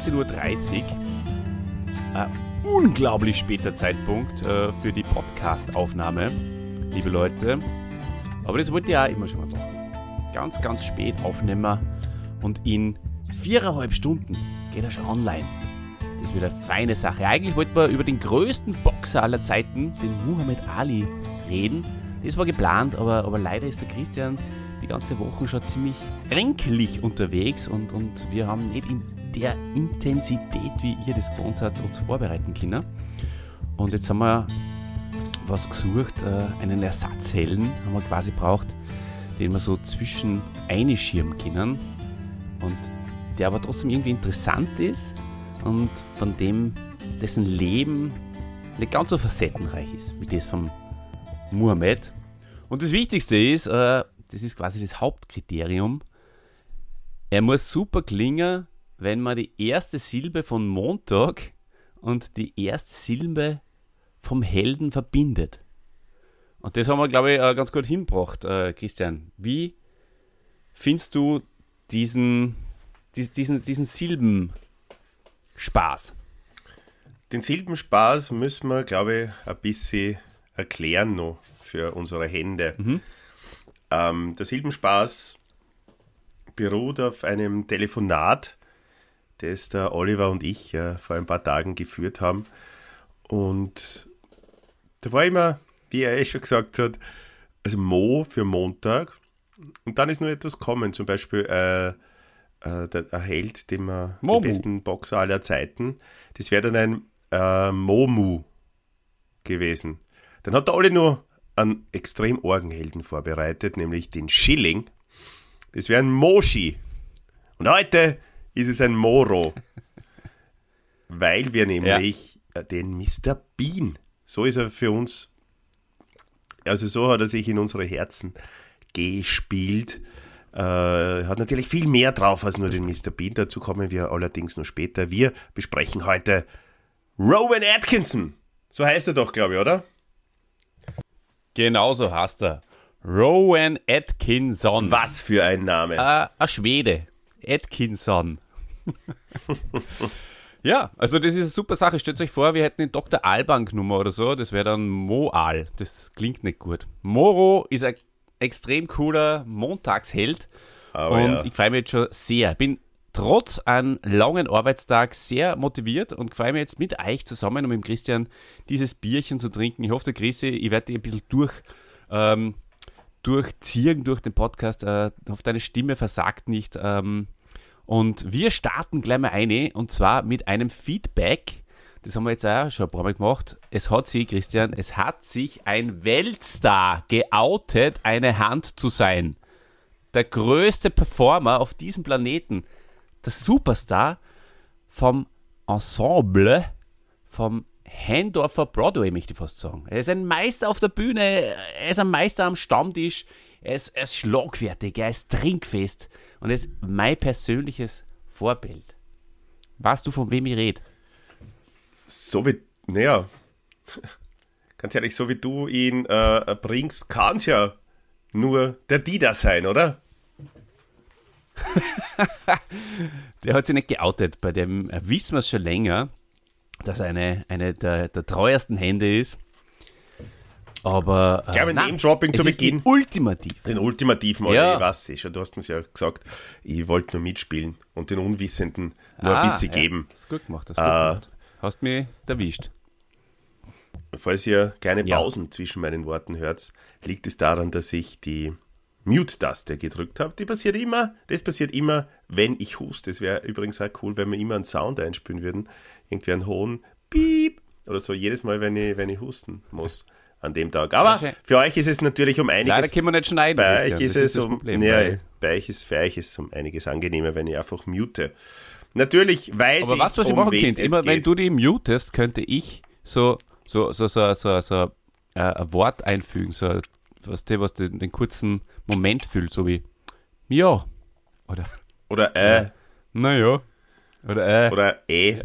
19.30 Uhr. Ein unglaublich später Zeitpunkt äh, für die Podcast-Aufnahme, liebe Leute. Aber das wollte ich auch immer schon mal machen. Ganz, ganz spät aufnehmen und in viereinhalb Stunden geht er schon online. Das wird eine feine Sache. Eigentlich wollten wir über den größten Boxer aller Zeiten, den Muhammad Ali, reden. Das war geplant, aber, aber leider ist der Christian die ganze Woche schon ziemlich kränklich unterwegs und, und wir haben nicht in der Intensität, wie ihr das gewohnt seid, uns vorbereiten können. Und jetzt haben wir was gesucht, äh, einen Ersatzhelden haben wir quasi braucht, den wir so zwischen einschirmen können und der aber trotzdem irgendwie interessant ist und von dem dessen Leben nicht ganz so facettenreich ist wie das von Muhammad. Und das Wichtigste ist, äh, das ist quasi das Hauptkriterium. Er muss super klingen, wenn man die erste Silbe von Montag und die erste Silbe vom Helden verbindet. Und das haben wir, glaube ich, äh, ganz gut hingebracht, äh, Christian. Wie findest du diesen, diesen, diesen Silbenspaß? Den Silbenspaß müssen wir, glaube ich, ein bisschen erklären noch für unsere Hände. Mhm. Ähm, der Silbenspaß beruht auf einem Telefonat, das der Oliver und ich äh, vor ein paar Tagen geführt haben. Und da war immer, wie er eh schon gesagt hat, also Mo für Montag. Und dann ist nur etwas kommen, zum Beispiel äh, äh, der, ein Held, den wir, den besten Boxer aller Zeiten. Das wäre dann ein äh, Momu gewesen. Dann hat der Olli nur einen extrem Orgenhelden vorbereitet, nämlich den Schilling. Das wäre ein Moshi. Und heute ist es ein Moro. weil wir nämlich ja. den Mr. Bean, so ist er für uns, also so hat er sich in unsere Herzen gespielt. Äh, hat natürlich viel mehr drauf als nur den Mr. Bean. Dazu kommen wir allerdings noch später. Wir besprechen heute Rowan Atkinson. So heißt er doch, glaube ich, oder? Genauso heißt er. Rowan Atkinson. Was für ein Name. Äh, ein Schwede. Atkinson. ja, also das ist eine super Sache. Stellt euch vor, wir hätten den Dr. Alban genommen oder so. Das wäre dann Moal. Das klingt nicht gut. Moro ist ein extrem cooler Montagsheld. Aber und ja. ich freue mich jetzt schon sehr. Bin trotz einem langen Arbeitstag sehr motiviert und freue mich jetzt mit euch zusammen und mit dem Christian dieses Bierchen zu trinken. Ich hoffe, der Christi, ich werde dich ein bisschen durch, ähm, durchziehen durch den Podcast. Äh, hoffe, deine Stimme versagt nicht. Ähm, und wir starten gleich mal eine und zwar mit einem Feedback. Das haben wir jetzt auch schon ein paar Mal gemacht. Es hat sich, Christian, es hat sich ein Weltstar geoutet, eine Hand zu sein. Der größte Performer auf diesem Planeten der Superstar vom Ensemble, vom Hendorfer Broadway, möchte ich fast sagen. Er ist ein Meister auf der Bühne, er ist ein Meister am Stammtisch, er ist, er ist schlagfertig, er ist trinkfest und er ist mein persönliches Vorbild. Weißt du, von wem ich rede? So wie, naja, ganz ehrlich, so wie du ihn äh, bringst, kann es ja nur der Dieter sein, oder? der hat sich nicht geoutet. Bei dem wissen wir es schon länger, dass er eine, eine der, der treuesten Hände ist. Aber. Äh, ich glaube, Name-Dropping zu Beginn. ultimativ. Den ultimativen, oder ja. ich weiß es schon. Du hast mir ja gesagt, ich wollte nur mitspielen und den Unwissenden nur ah, ein bisschen ja. geben. Das ist gut gemacht. Das ist gut äh, gemacht. Hast mich erwischt. Falls ihr keine Pausen ja. zwischen meinen Worten hört, liegt es daran, dass ich die Mute-Taste gedrückt habe. Die passiert immer, das passiert immer, wenn ich huste. Es wäre übrigens auch cool, wenn wir immer einen Sound einspielen würden. Irgendwie einen hohen Piep oder so, jedes Mal, wenn ich, wenn ich husten muss. an dem Tag. Aber für euch ist es natürlich um einiges. Leider können wir nicht schneiden. bei Christian. euch ist es um. Problem, ja, bei euch ist, für euch ist es um einiges angenehmer, wenn ich einfach mute. Natürlich weiß Aber ich, weißt du, was ich um machen könnte? Immer wenn du die mutest, könnte ich so, so, so, so, so, so äh, ein Wort einfügen, so was, der, was den, den kurzen Moment füllt, so wie ja oder Oder äh, naja oder äh, oder eh,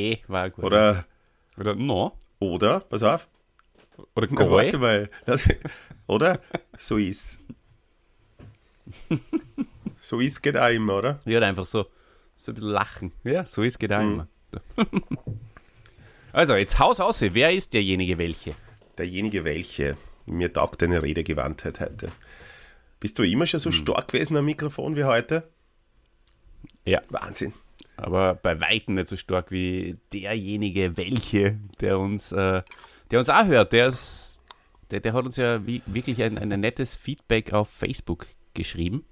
eh war gut. oder, oder no oder, pass auf. oder Na, goi. warte mal. Das, oder? So ist. so ist geht auch immer, oder? Ja, einfach so, so ein bisschen lachen. Ja, so ist geht auch Mhm. immer. Also, jetzt Haus aus. Wer ist derjenige welche? Derjenige welche. Mir taugt deine Redegewandtheit heute. Bist du immer schon so stark gewesen am Mikrofon wie heute? Ja. Wahnsinn. Aber bei Weitem nicht so stark wie derjenige, welche, der uns, äh, der uns auch hört. Der, ist, der, der hat uns ja wie, wirklich ein, ein nettes Feedback auf Facebook geschrieben.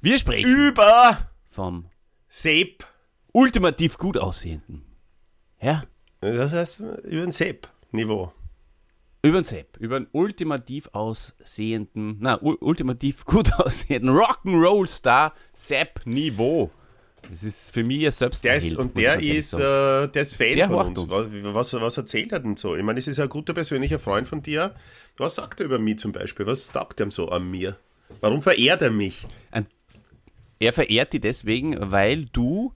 Wir sprechen Über vom Sepp. ultimativ gut aussehenden. Ja, Das heißt, über ein Sepp-Niveau. über den Sepp, über einen ultimativ aussehenden, na, ultimativ gut aussehenden Rock'n'Roll-Star Sepp-Niveau. Das ist für mich ja selbst Der ist, und der ist, äh, der ist Fan Der von horcht uns. Was, was, erzählt er denn so? Ich meine, das ist ein guter persönlicher Freund von dir. Was sagt er über mich zum Beispiel? Was taugt er so an mir? Warum verehrt er mich? Er verehrt die deswegen, weil du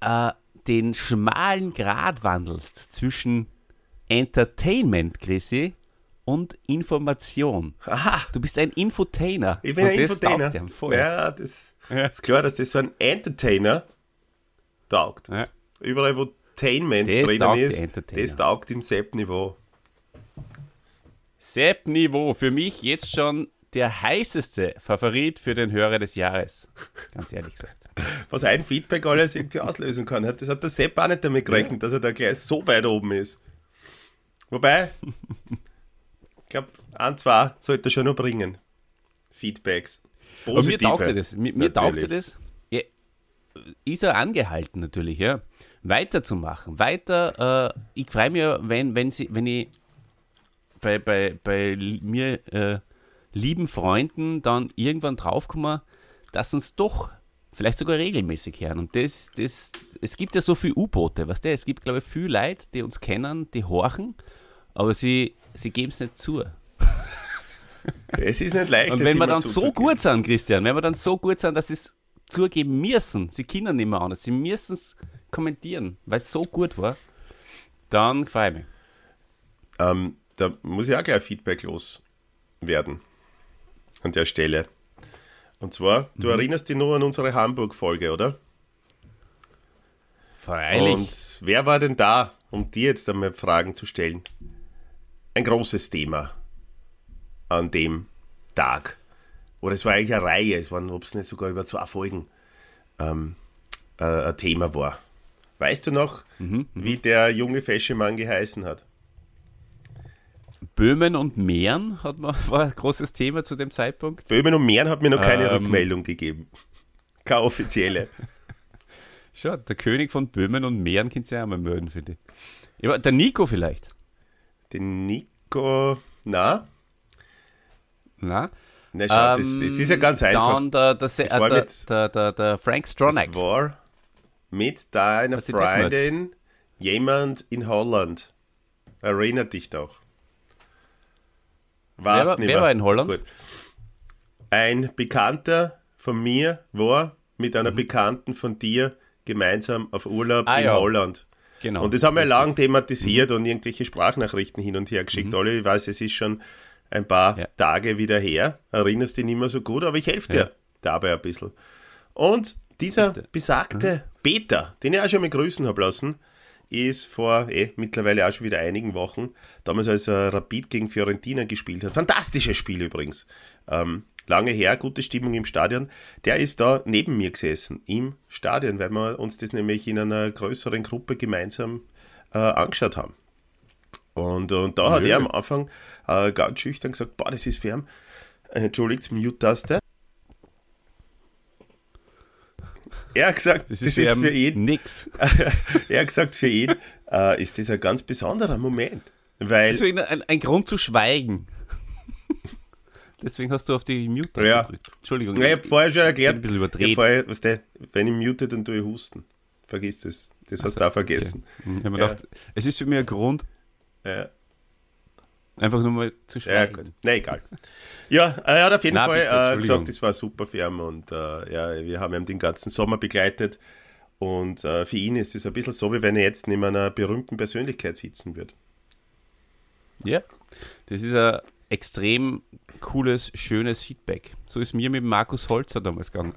äh, den schmalen Grat wandelst zwischen Entertainment, Chrissy, und Information. Aha, Du bist ein Infotainer. ich bin und ein das Infotainer. taugt ihm voll. Ja, das Ja. ist klar, dass das so ein Entertainer taugt. Ja. Überall, wo Tainment Das drinnen taugt ist, das taugt im Sepp-Niveau. Sepp-Niveau, für mich jetzt schon der heißeste Favorit für den Hörer des Jahres. Ganz ehrlich gesagt. Was ein Feedback alles irgendwie auslösen kann. Das hat der Sepp auch nicht damit gerechnet, dass er da gleich so weit oben ist. Wobei, glaube, ein, zwei sollte er schon noch bringen. Feedbacks. Aber mir taugte das. Mir, mir taugte das. Ja, ist er angehalten natürlich, ja. Weiterzumachen. Weiter, äh, ich freue mich, wenn, wenn, sie, wenn ich bei, bei, bei mir äh, lieben Freunden dann irgendwann draufkomme, dass uns doch vielleicht sogar regelmäßig hören. Und das, das, es gibt ja so viele U-Boote, weißt du? Es gibt, glaube ich, viele Leute, die uns kennen, die horchen, aber sie, sie geben es nicht zu. Es ist nicht leicht. Und wenn wir dann so gut sind, Christian, wenn wir dann so gut sind, dass sie es zugeben müssen, sie können nicht mehr anders, sie müssen es kommentieren, weil es so gut war, dann freue ich mich. Ähm, da muss ich auch gleich Feedback loswerden. An der Stelle. Und zwar, du Mhm. erinnerst dich nur an unsere Hamburg-Folge, oder? Freilich. Und wer war denn da, um dir jetzt einmal Fragen zu stellen? Ein großes Thema an dem Tag. Oder es war eigentlich eine Reihe, es waren, ob es nicht sogar über zwei Folgen ähm, äh, ein Thema war. Weißt du noch, Mhm, wie der junge fesche Mann geheißen hat? Böhmen und Mähren hat man, war ein großes Thema zu dem Zeitpunkt. Böhmen und Mähren hat mir noch keine Ähm. Rückmeldung gegeben. Keine offizielle. Schau, der König von Böhmen und Mähren könnt ihr ja auch mal mögen, finde ich. Ja, der Nico vielleicht. Den Nico, na? Na? Na schau, Ähm, das ist ja ganz einfach. Dann der, der, war äh, der, mit- der, der, der Frank Stronach. Das war mit deiner das Freundin jemand in Holland. Erinnert dich doch. Wer War's war, nicht wer war in Holland? Gut. Ein Bekannter von mir war mit einer Bekannten von dir gemeinsam auf Urlaub Mhm. Ah, in ja. Holland. Genau. Und das haben wir lang thematisiert und irgendwelche Sprachnachrichten hin und her geschickt. Olli, ich weiß, es ist schon ein paar Mhm. Ja. Tage wieder her. Erinnerst dich nicht mehr so gut, aber ich helfe dir Ja. dabei ein bisschen. Und dieser besagte Peter, den ich auch schon mal grüßen habe lassen, ist vor eh, mittlerweile auch schon wieder einigen Wochen, damals als er Rapid gegen Fiorentina gespielt hat. Fantastisches Spiel übrigens. Ähm, lange her, gute Stimmung im Stadion. Der ist da neben mir gesessen im Stadion, weil wir uns das nämlich in einer größeren Gruppe gemeinsam äh, angeschaut haben. Und, und da hat Nö. er am Anfang äh, ganz schüchtern gesagt, boah, das ist äh, entschuldigt, Mute-Taste. Er hat gesagt, das ist, für ihn nix. er hat gesagt, für ihn äh, ist das ein ganz besonderer Moment. Weil, Deswegen ein, ein Grund zu schweigen. Deswegen hast du auf die Mute Ja. gedrückt. Entschuldigung. Ja, ich habe vorher schon erklärt, ein bisschen ich überdreht. vorher, was der, wenn ich mute, dann tue ich husten. Vergiss das. Das hast du auch vergessen. Ich hab mir Ja. gedacht, es ist für mich ein Grund, Ja, einfach nur mal zu ja schweigen. gut. Na, egal. Ja, er hat auf jeden Nein, Fall äh, gesagt, es war super für ihn und äh, ja, wir haben ihn den ganzen Sommer begleitet. Und äh, für ihn ist es ein bisschen so, wie wenn er jetzt neben einer berühmten Persönlichkeit sitzen würde. Ja, das ist ein extrem cooles, schönes Feedback. So ist mir mit Markus Holzer damals gegangen,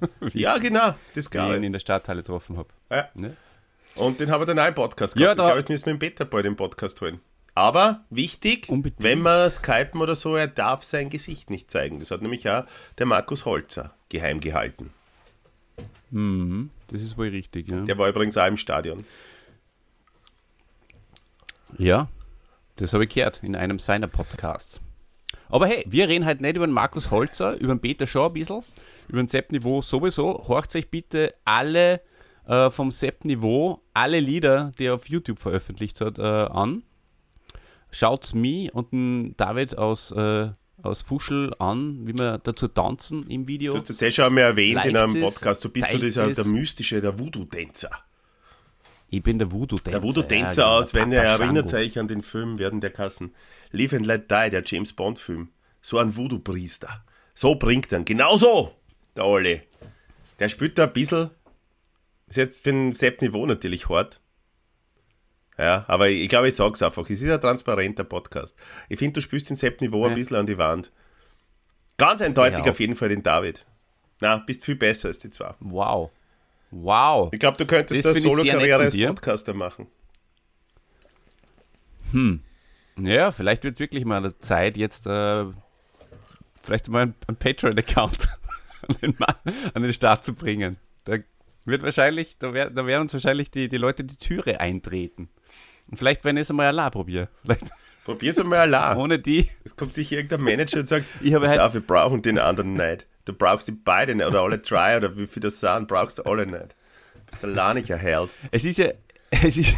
Ja, genau, das wie ich ihn ich. in der Stadthalle getroffen habe. Ja. Ne? Und den haben wir dann auch im Podcast Ja, gehabt. da- ich glaube, jetzt müssen wir im Beta bald den Podcast holen. Aber wichtig, Unbedingt. wenn wir skypen oder so, er darf sein Gesicht nicht zeigen. Das hat nämlich auch der Markus Holzer geheim gehalten. Mhm, das ist wohl richtig, ja. Der war übrigens auch im Stadion. Ja, das habe ich gehört in einem seiner Podcasts. Aber hey, wir reden halt nicht über den Markus Holzer, über den Peter schon ein bisschen, über den Sepp-Niveau sowieso. Horcht euch bitte alle äh, vom Sepp-Niveau, alle Lieder, die er auf YouTube veröffentlicht hat, äh, an. Schaut's mir und den David aus, äh, aus Fuschel an, wie wir dazu tanzen im Video. Du hast das ja schon einmal erwähnt in Liked einem Podcast. Du bist so dieser, es. der mystische, der Voodoo-Tänzer. Ich bin der Voodoo-Tänzer. Der Voodoo-Tänzer ja, genau, aus, wenn ihr erinnert euch an den Film Werden der Kassen. Live and Let Die, der James Bond-Film. So ein Voodoo-Priester. So bringt er ihn. Genau so, der Olli. Der spielt da ein bisschen. Ist jetzt für ein Sepp-Niveau natürlich hart. Ja, aber ich glaube, ich sag's einfach. Es ist ein transparenter Podcast. Ich finde, du spielst den Sepp-Niveau ein Ja. bisschen an die Wand. Ganz eindeutig Ja. auf jeden Fall den David. Na, bist viel besser als die zwei. Wow. Wow. Ich glaube, du könntest Das nett Solo-Karriere als. Podcaster machen. Ja, vielleicht wird es wirklich mal eine Zeit, jetzt äh, vielleicht mal einen, einen Patreon-Account an, an den Start zu bringen. Da wird wahrscheinlich, da, wär, da werden uns wahrscheinlich die, die Leute die Türe eintreten. Und vielleicht, wenn ich es einmal allein probiere. Vielleicht Probier's einmal allein. ohne die. Es kommt sicher irgendein Manager und sagt, Ich habe halt- auf, wir brauchen den anderen nicht. Du brauchst die beide nicht, oder alle drei, oder wie viel das sind, brauchst du alle nicht. Du bist allein nicht erhält. Es ist ja, es ist,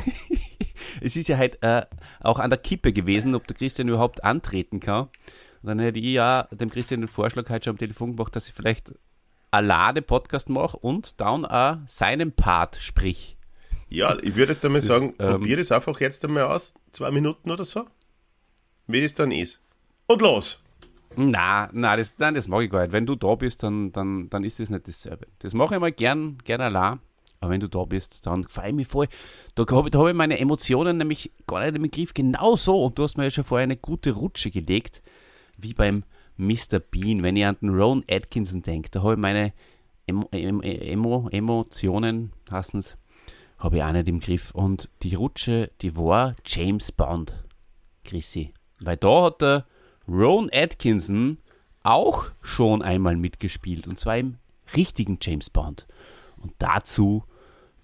es ist ja halt äh, auch an der Kippe gewesen, ob der Christian überhaupt antreten kann. Und dann hätte ich ja dem Christian den Vorschlag heute schon am Telefon gemacht, dass ich vielleicht alleine Podcast mache und dann auch seinen Part sprich. Ja, ich würde jetzt einmal sagen, ähm, probier das einfach jetzt einmal aus, zwei Minuten oder so, wie das dann ist. Und los! Na, na, das, nein, das mag ich gar nicht. Wenn du da bist, dann, dann, dann ist das nicht dasselbe. Das mache ich mal gern, gern allein. Aber wenn du da bist, dann freue ich mich voll. Da habe hab ich meine Emotionen nämlich gar nicht im Griff. Genau so. Und du hast mir ja schon vorher eine gute Rutsche gelegt, wie beim Mr. Bean. Wenn ich an den Ron Atkinson denke, da habe ich meine Emo, Emo, Emo, Emotionen, habe ich auch nicht im Griff. Und die Rutsche, die war James Bond, Chrissy. Weil da hat der Ron Atkinson auch schon einmal mitgespielt. Und zwar im richtigen James Bond. Und dazu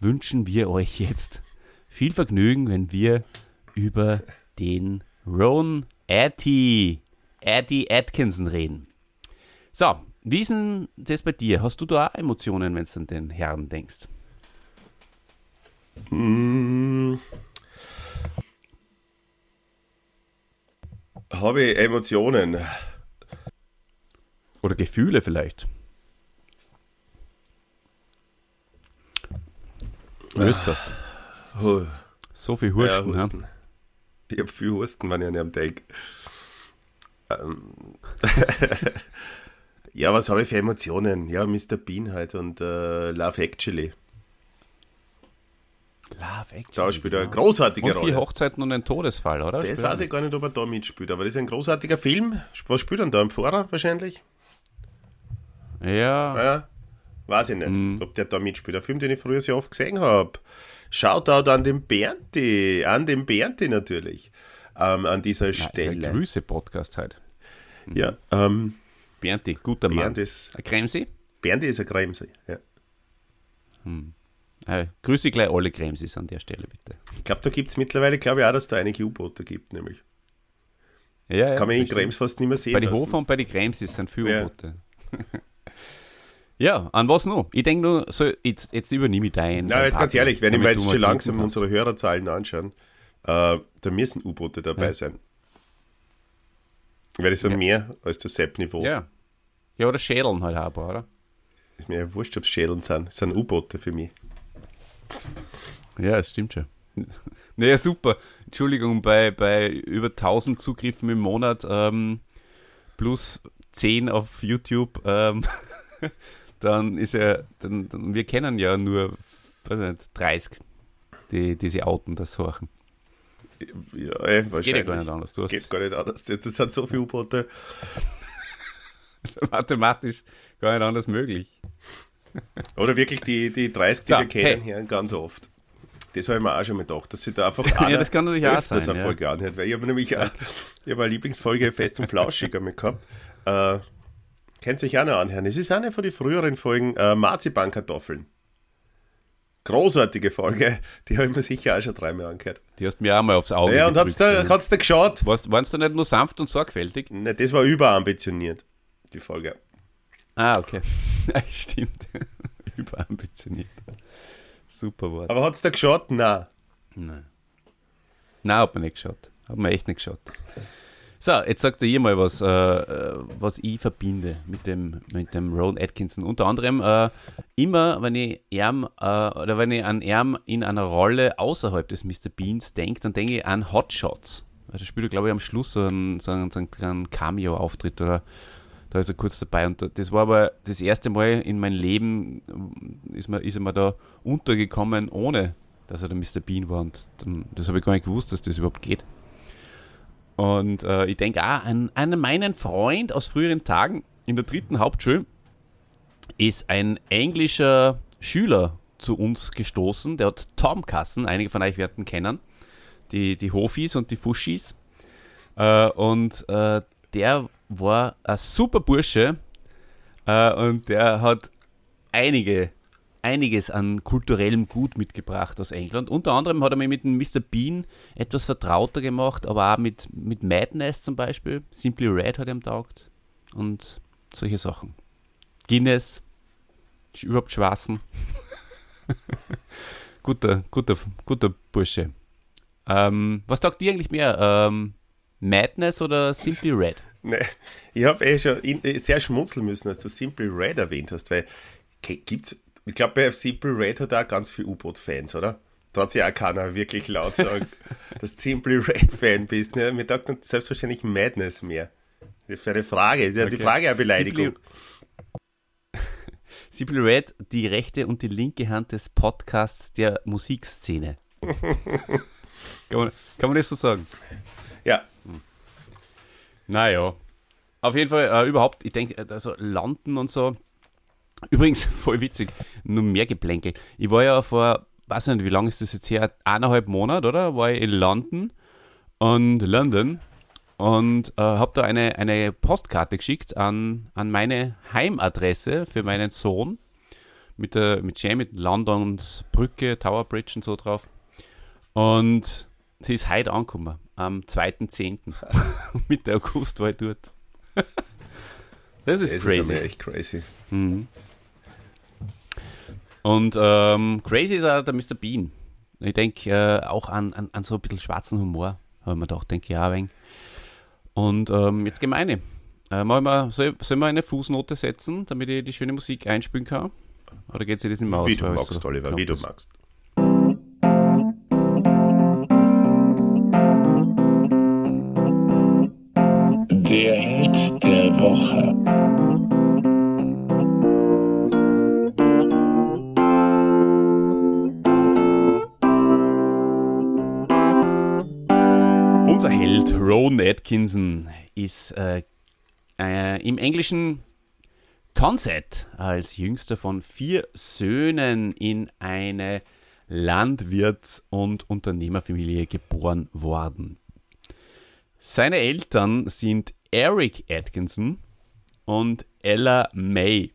wünschen wir euch jetzt viel Vergnügen, wenn wir über den Ron Atty, Atty Atkinson reden. So, wie ist denn das bei dir? Hast du da auch Emotionen, wenn du an den Herrn denkst? Habe ich Emotionen? Oder Gefühle vielleicht? Löst das. Oh, So viel ja, Hursten, ja, Husten. Ich habe viel Husten, wenn ich an ihm denke. Ähm. ja, was habe ich für Emotionen? Ja, Mr. Bean halt und äh, Love Actually. Love Action. Da spielt er eine großartige Und vier Rolle. Hochzeiten und ein Todesfall, oder? Das Spielt weiß ich gar nicht, ob er da mitspielt, aber das ist ein großartiger Film. Was spielt er denn da? Im Fahrer wahrscheinlich? Ja, Ja, weiß ich nicht, Mhm. ob der da mitspielt. Ein Film, den ich früher sehr oft gesehen habe. Shoutout an den Bernti, an den Bernti natürlich, ähm, an dieser ja ist ein Stelle. Grüße-Podcast halt. Ja, ähm, Bernti, guter Mann. Bernd ist, Ein Kremsi? Bernti ist ein Kremse. Ja. Äh, grüße gleich alle Kremsis an der Stelle, bitte. Ich glaube, da gibt es mittlerweile, glaube ich, auch, dass da einige U-Boote gibt, nämlich. Ja, ja, Kann man in. Krems fast nicht mehr sehen Bei den. Hofer und bei den Kremsis sind viele Ja. U-Boote. ja, an was noch? Ich denke nur, so, jetzt, jetzt übernehme ich deinen. Na, jetzt ganz ehrlich, wenn ich mir jetzt schon langsam kannst. unsere Hörerzahlen anschauen, Äh, da müssen U-Boote dabei Ja. sein. Weil das sind Ja. mehr als das Sepp-Niveau. Ja. Ja, oder Schädeln halt auch, ein paar, oder? Ist mir ja wurscht, ob es Schädeln sind. Es sind U-Boote für mich. Ja, es stimmt schon. Naja, super. Entschuldigung, bei, bei über 1000 Zugriffen im Monat ähm, plus 10 auf YouTube, ähm, dann ist ja, dann, dann, wir kennen ja nur, weiß nicht, 30, die, die sie outen, das horchen. Ja, ey, Das geht ja gar nicht anders. Du Das hast geht gar nicht anders. Das das sind so viele U-Boote. ist mathematisch gar nicht anders möglich. Oder wirklich die, die 30, die So, wir kennen, hey. hören ganz oft. Das habe ich mir auch schon mal gedacht, dass sie da einfach Ja, das kann natürlich auch öfters sein, eine ja. Folge anhört. Weil ich habe nämlich auch, ich habe eine Lieblingsfolge Fest und Flauschig einmal gehabt. Äh, Könnt sich auch noch anhören. Es ist eine von den früheren Folgen äh, Marzipankartoffeln. Großartige Folge, die habe ich mir sicher auch schon dreimal angehört. Die hast mir auch mal aufs Auge Ja, und hat's gedrückt. da, hat's da geschaut? Warst, warst du nicht nur sanft und sorgfältig? Ne, das war überambitioniert, die Folge. Ah, okay. Stimmt. Überambitioniert. Super Wort. Aber hat's da geschaut? Nein. Nein. Nein, hat man nicht geschaut. Hat man echt nicht geschaut. So, jetzt sagt er ihr mal was, äh, äh, was ich verbinde mit dem, mit dem Ron Atkinson. Unter anderem äh, immer, wenn ich ihm, äh, oder wenn ich an ihm in einer Rolle außerhalb des Mr. Beans denke, dann denke ich an Hot Shots. Also spielt er, glaube ich, am Schluss so einen, so einen, so einen kleinen Cameo-Auftritt oder da ist er kurz dabei. Und das war aber das erste Mal in meinem Leben, ähm, ist, mir, ist er mir da untergekommen, ohne dass er der Mr. Bean war. Und dann, das habe ich gar nicht gewusst, dass das überhaupt geht. Und äh, ich denke auch an, an meinen Freund aus früheren Tagen in der dritten Hauptschule ist ein englischer Schüler zu uns gestoßen. Der hat Tom Kassen, einige von euch werden kennen, die, die Hofis und die Fuschis. Äh, und äh, der war ein super Bursche äh, und der hat einige, einiges an kulturellem Gut mitgebracht aus England. Unter anderem hat er mich mit dem Mr. Bean etwas vertrauter gemacht, aber auch mit, mit Madness zum Beispiel. Simply Red hat ihm taugt und solche Sachen. Guinness, überhaupt Schwarzen. guter, guter, guter Bursche. Ähm, was taugt dir eigentlich mehr? Ähm, Madness oder Simply Red? Ne, ich habe eh schon in, äh, sehr schmunzeln müssen, als du Simple Red erwähnt hast, weil ke- gibt's, ich glaube, bei Simple Red hat auch ganz viele U-Boot-Fans, oder? Da hat sich auch keiner wirklich laut sagen, dass du Simple Red-Fan bist. Ne? Mir taugt dann selbstverständlich Madness mehr. Ist eine Frage, ist ja die Okay. Frage eine Beleidigung. Simply Red, die rechte und die linke Hand des Podcasts der Musikszene. kann, man, kann man das so sagen? Ja, Naja. Auf jeden Fall, äh, überhaupt, ich denke, also London und so. Übrigens, voll witzig, nur mehr Geplänkel. Ich war ja vor, weiß nicht, wie lange ist das jetzt her? Eineinhalb Monate, oder? War ich in London und London und äh, habe da eine, eine Postkarte geschickt an, an meine Heimadresse für meinen Sohn mit der mit Jam, mit Londons Brücke, Tower Bridge und so drauf. Und sie ist heute angekommen, am 2.10. Mitte August war ich dort. das ist das crazy. ist einmal echt crazy. Und ähm, crazy ist auch der Mr. Bean. Ich denke äh, auch an, an, an so ein bisschen schwarzen Humor, habe ich mir gedacht, denke ich auch ein. Und ähm, jetzt gemeine. Äh, mal soll, soll man eine Fußnote setzen, damit ich die schöne Musik einspielen kann? Oder geht sie das nicht mehr aus? Wie du magst, so Oliver, wie du ist? magst. Woche. Unser Held Rowan Atkinson ist äh, äh, im Englischen Consett als jüngster von vier Söhnen in eine Landwirts- und Unternehmerfamilie geboren worden. Seine Eltern sind Eric Atkinson und Ella May.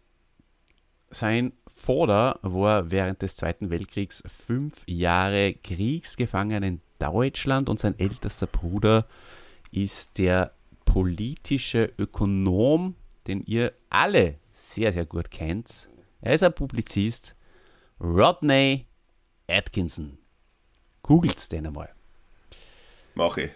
Sein Vater war während des Zweiten Weltkriegs fünf Jahre Kriegsgefangen in Deutschland und sein ältester Bruder ist der politische Ökonom, den ihr alle sehr, sehr gut kennt. Er ist ein Publizist, Rodney Atkinson. Googelt's den einmal. Mach ich.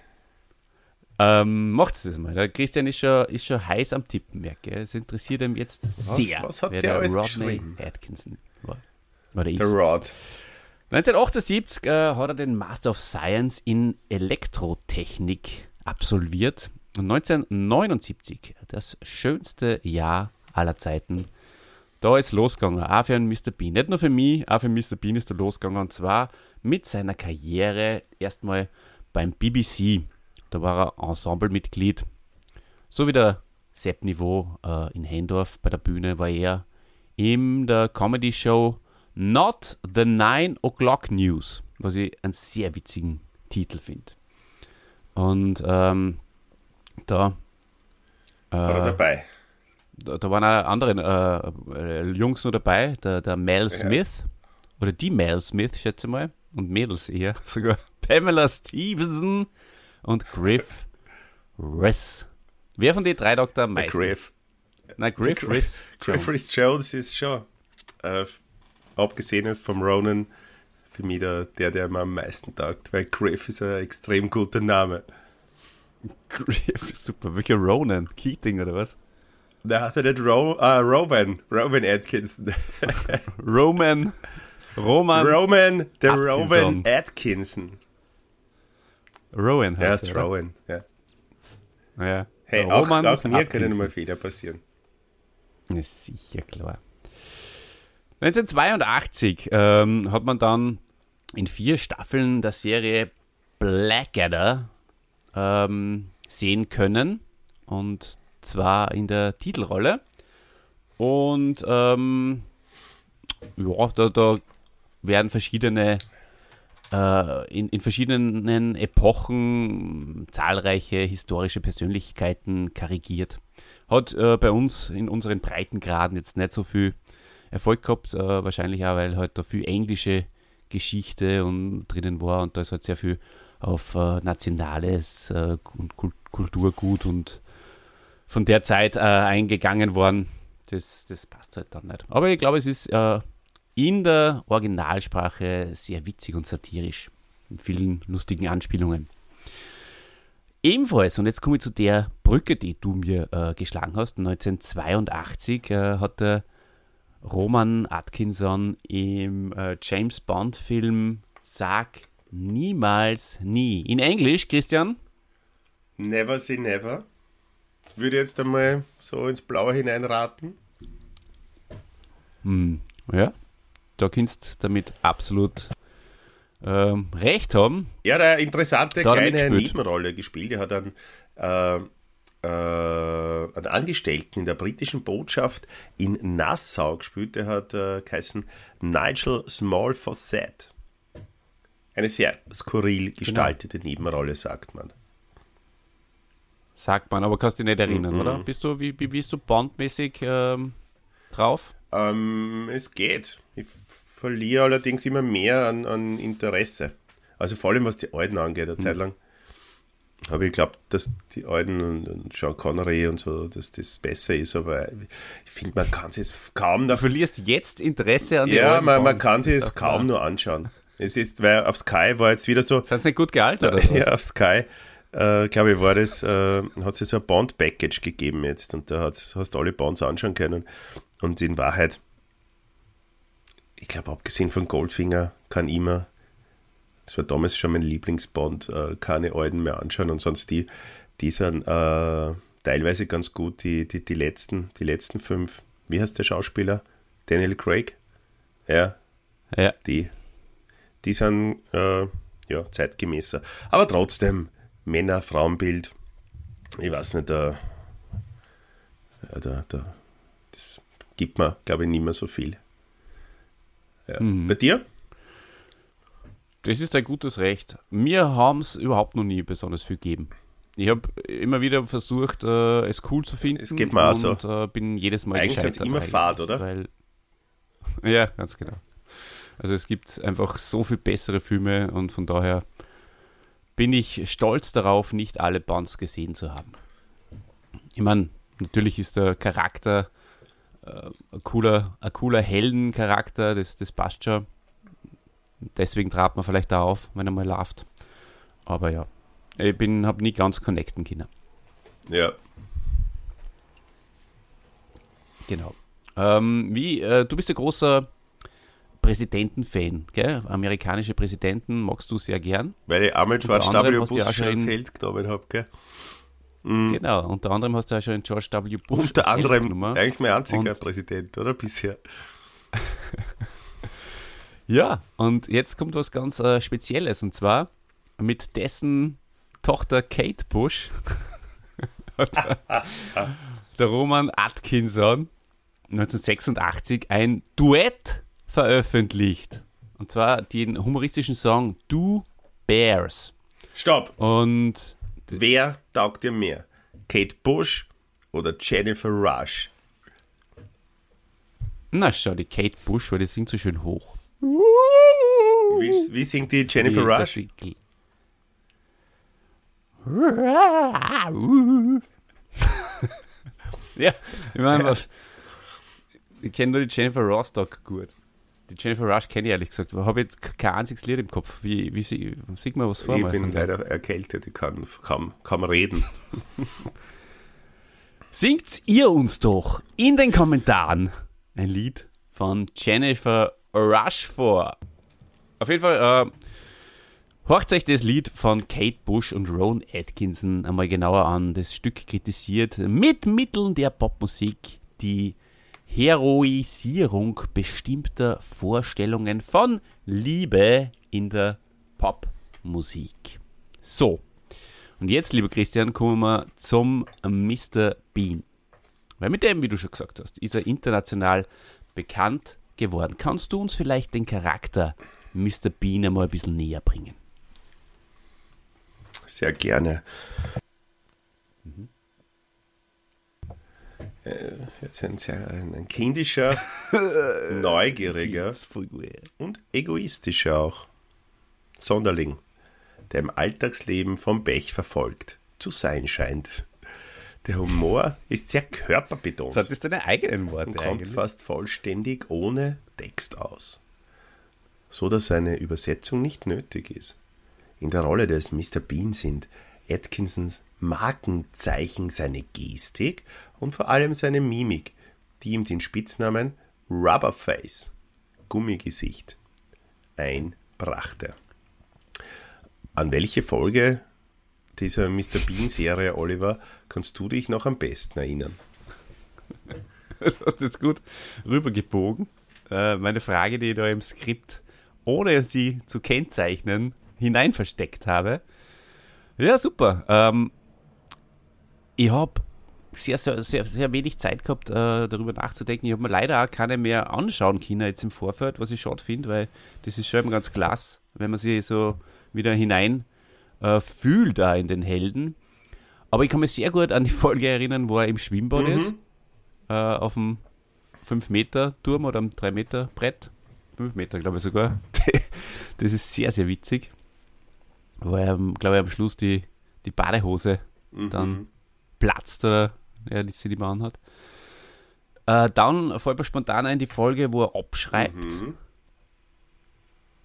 Ähm, macht's das mal. Der Christian ist schon, ist schon heiß am Tippen, merke. Es interessiert ihm jetzt sehr. was hat wer der alles Rodney geschrieben? Atkinson war. Oder ist. Der Rod. 1978 äh, hat er den Master of Science in Elektrotechnik absolviert. Und 1979, das schönste Jahr aller Zeiten, da ist losgegangen, auch für einen Mr. Bean. Nicht nur für mich, auch für Mr. Bean ist er losgegangen. Und zwar mit seiner Karriere erstmal beim BBC. Da war er Ensemblemitglied. So wie der Sepp Niveau äh, in Hendorf bei der Bühne war er in der Comedy-Show Not the 9 O'Clock News, was ich einen sehr witzigen Titel finde. Und ähm, da, War er äh, dabei? da, da waren auch andere äh, äh, Jungs noch dabei, der, der Mel Smith oder die Mel Smith, schätze ich mal, und Mädels eher, sogar Pamela Stevenson und Griff Riss. Wer von den drei Doktor am Der meisten? Griff. Nein, Griff Der Riss. Griff Rhys Jones ist schon, äh, abgesehen ist vom Ronan, für mich der, der, der mir am meisten taugt, weil Griff ist ein extrem guter Name. Griff, super. Welcher Ronan? Keating oder was? Na, also nicht Ro, ah, Rowan, Rowan Atkinson. Roman. Roman. Roman, der Atkinson. Rowan Atkinson. Rowan Ja, heißt ist er, oder? Rowan, ja. Ja. Hey, auch, auch mir können mal Fehler passieren. Ja, sicher, klar. 1982 ähm, hat man dann in vier Staffeln der Serie Blackadder ähm, sehen können. Und zwar in der Titelrolle. Und ähm, ja, da, da werden verschiedene in, in verschiedenen Epochen zahlreiche historische Persönlichkeiten karikiert. Hat äh, bei uns in unseren Breitengraden jetzt nicht so viel Erfolg gehabt, äh, wahrscheinlich auch, weil halt da viel englische Geschichte und drinnen war und da ist halt sehr viel auf äh, nationales äh, und Kul Kulturgut und von der Zeit äh, eingegangen worden. Das, das passt halt dann nicht. Aber ich glaube, es ist äh, in der Originalsprache sehr witzig und satirisch. Mit vielen lustigen Anspielungen. Ebenfalls, und jetzt komme ich zu der Brücke, die du mir äh, geschlagen hast. 1982 äh, hat der Roman Atkinson im äh, James Bond-Film Sag niemals nie. In Englisch, Christian? Never say never. Würde jetzt einmal so ins Blaue hineinraten. Hm, ja, da kannst du damit absolut ähm, recht haben. Er hat eine interessante er kleine. Nebenrolle gespielt. Er hat einen, äh, äh, einen Angestellten in der britischen Botschaft in Nassau gespielt. Der hat äh, geheißen Nigel Small Fawcett. Eine sehr skurril gestaltete Nebenrolle, sagt man. Sagt man, aber kannst dich nicht erinnern, Mhm. oder? Bist du, wie, wie bist du bondmäßig ähm, drauf? Ähm, es geht. Ich verliere allerdings immer mehr an, an Interesse. Also vor allem was die Alten angeht, eine Zeit lang habe ich geglaubt, dass die Alten und, und Sean Connery und so, dass das besser ist, aber ich finde, man kann es jetzt kaum Du noch. verlierst jetzt Interesse an die Ja, alten man, man kann Das es kaum nur anschauen. Es ist, weil auf Sky war jetzt wieder so, Sind sie nicht gut gealtert oder was? ja, auf Sky, äh, glaube ich, war das, äh, hat es so ein Bond-Package gegeben jetzt und da hast du alle Bonds anschauen können. Und in Wahrheit, ich glaube, abgesehen von Goldfinger kann immer, das war damals schon mein Lieblingsbond, äh, keine alten mehr anschauen und sonst die, die sind äh, teilweise ganz gut, die, die, die, letzten, die letzten fünf. Wie heißt der Schauspieler? Daniel Craig? Ja, Ja. die, die sind äh, ja, zeitgemäßer. Aber trotzdem, Männer-Frauenbild, ich weiß nicht, da, ja, da, da, das gibt mir, glaube ich, nicht mehr so viel. Ja. Bei dir? Das ist ein gutes Recht. Mir haben es überhaupt noch nie besonders viel gegeben. Ich habe immer wieder versucht, äh, es cool zu finden. Es geht mir auch und äh, bin jedes Mal Eigentlich gescheitert. immer eigentlich, Fahrt, oder? Weil, ja, ganz genau. Also es gibt einfach so viel bessere Filme und von daher bin ich stolz darauf, nicht alle Bonds gesehen zu haben. Ich meine, natürlich ist der Charakter äh, ein cooler, ein cooler Heldencharakter, das, das passt schon. Deswegen trat man vielleicht da auf, wenn er mal lauft. Aber ja, Ich bin, habe nie ganz connecten können. Ja. Genau. Ähm, wie, äh, du bist ein großer Präsidenten-Fan, gell? Amerikanische Präsidenten magst du sehr gern. Weil ich einmal George W. Bush schon als Held genommen habe, gell? Genau. Unter anderem hast du ja schon einen George W. Bush. Unter anderem genommen. eigentlich mein einziger Und- Präsident, oder? Bisher. Ja, und jetzt kommt was ganz äh, Spezielles und zwar mit dessen Tochter Kate Bush hat der, Roman Atkinson 1986 ein Duett veröffentlicht. Und zwar den humoristischen Song Do Bears. Stopp! Und Wer taugt dir mehr? Kate Bush oder Jennifer Rush? na schau, die Kate Bush, weil die singt so schön hoch. Wie, wie singt die Jennifer Die- Rush? ja, ich meine, was- ich kenne nur die Jennifer Rostock gut. Die Jennifer Rush kenne ich ehrlich gesagt, aber habe jetzt kein einziges Lied im Kopf. Wie, wie sie, sieht man was vor? Ich bin leider erkältet, ich kann kaum, kaum reden. Singt ihr uns doch in den Kommentaren ein Lied von Jennifer Rush vor. Auf jeden Fall, äh, horcht euch das Lied von Kate Bush und Rowan Atkinson einmal genauer an. Das Stück kritisiert mit Mitteln der Popmusik die Heroisierung bestimmter Vorstellungen von Liebe in der Popmusik. So, und jetzt, lieber Christian, kommen wir zum Mr. Bean. Weil mit dem, wie du schon gesagt hast, ist er international bekannt geworden. Kannst du uns vielleicht den Charakter Mr. Bean einmal ein bisschen näher bringen? Sehr gerne. Äh, Er ist ein, sehr, ein ein kindischer, neugieriger und egoistischer auch Sonderling, der im Alltagsleben vom Pech verfolgt zu sein scheint. Der Humor ist sehr körperbetont Das ist deine eigenen Worte und kommt fast vollständig ohne Text aus, so dass eine Übersetzung nicht nötig ist. In der Rolle des Mr. Bean sind Atkinsons Markenzeichen seine Gestik und vor allem seine Mimik, die ihm den Spitznamen Rubberface, Gummigesicht, einbrachte. An welche Folge dieser Mr. Bean-Serie, Oliver, kannst du dich noch am besten erinnern? Das hast du jetzt gut rübergebogen. Äh, meine Frage, die ich da im Skript, ohne sie zu kennzeichnen, hinein versteckt habe. Ja, super. Ähm, ich habe sehr, sehr, sehr, sehr wenig Zeit gehabt, äh, darüber nachzudenken. Ich habe mir leider auch keine mehr anschauen können jetzt im Vorfeld, was ich schade finde, weil das ist schon ganz klasse, wenn man sich so wieder hinein äh, fühlt da in den Helden. Aber ich kann mich sehr gut an die Folge erinnern, wo er im Schwimmbad ist äh, auf dem 5-Meter-Turm oder am 3-Meter-Brett. 5 Meter, glaube ich sogar. Das ist sehr, sehr witzig. Wo er, glaube ich, am Schluss die, die Badehose dann platzt oder er die sie die Mann hat. Äh, dann fällt mir spontan ein die Folge, wo er abschreibt.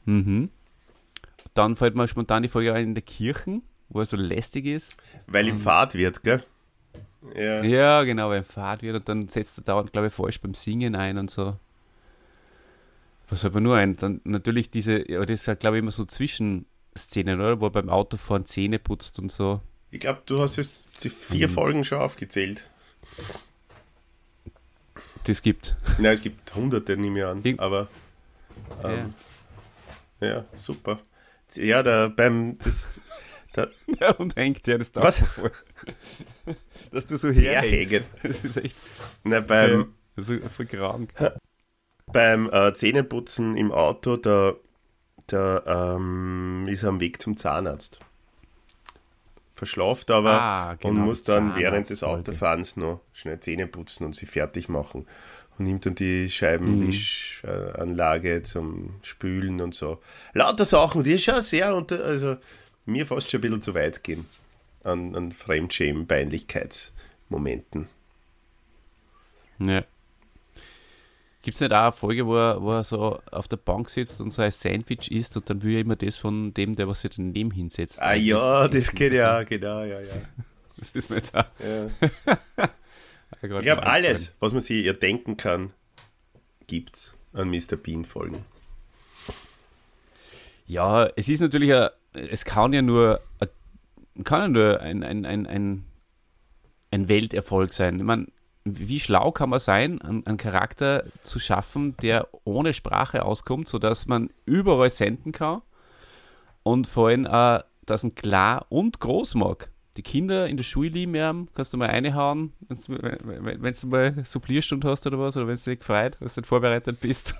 Mhm. Dann fällt mir spontan die Folge ein in der Kirche, wo er so lästig ist. Weil ihm Fahrt wird, gell? Ja. Ja, genau, wenn Fahrt wird und dann setzt er dauernd, glaube ich, falsch beim Singen ein und so. Was fällt mir nur ein? Dann natürlich diese, ja, das ist ja, glaube ich, immer so Zwischenszenen, oder? Wo er beim Autofahren Zähne putzt und so. Ich glaube, du hast jetzt die vier Folgen schon aufgezählt. Das gibt. Nein, es gibt hunderte, nehme ich an. Ich- Aber ähm, ja. super. Ja, da beim das, da, Ja, und hängt ja das da Was? voll. Dass du so herhängst. Das ist echt Na, beim, so voll krank. beim äh, Zähneputzen im Auto, da, da ähm, ist er am Weg zum Zahnarzt. Verschlaft aber Ah, genau, und muss dann während des. Autofahrens noch schnell Zähne putzen und sie fertig machen. Und nimmt dann die Mhm. Scheibenwischanlage zum Spülen und so. Lauter Sachen, die schon sehr unter, also mir fast schon ein bisschen zu weit gehen an, an Fremdschämen, Peinlichkeitsmomenten. Ja. Gibt es nicht auch eine Folge, wo er, wo er so auf der Bank sitzt und so ein Sandwich isst und dann will er immer das von dem, der was sich daneben hinsetzt. Ah ja, das geht ja, genau, ja, ja. Das ist mir jetzt auch. ja. Ich glaube, alles, was man sich ihr denken kann, gibt's an Mr. Bean-Folgen. Ja, es ist natürlich, ein, es kann ja nur, ein- kann ja nur ein, ein, ein, ein, ein Welterfolg sein. Ich meine, wie schlau kann man sein, einen, Charakter zu schaffen, der ohne Sprache auskommt, sodass man überall senden kann und vor allem auch, dass ein klar und groß mag. Die Kinder in der Schule lieben ihn, kannst du mal reinhauen, wenn's- wenn wenn du mal Supplierstunde hast oder was, oder wenn du dich gefreut, dass du nicht vorbereitet bist.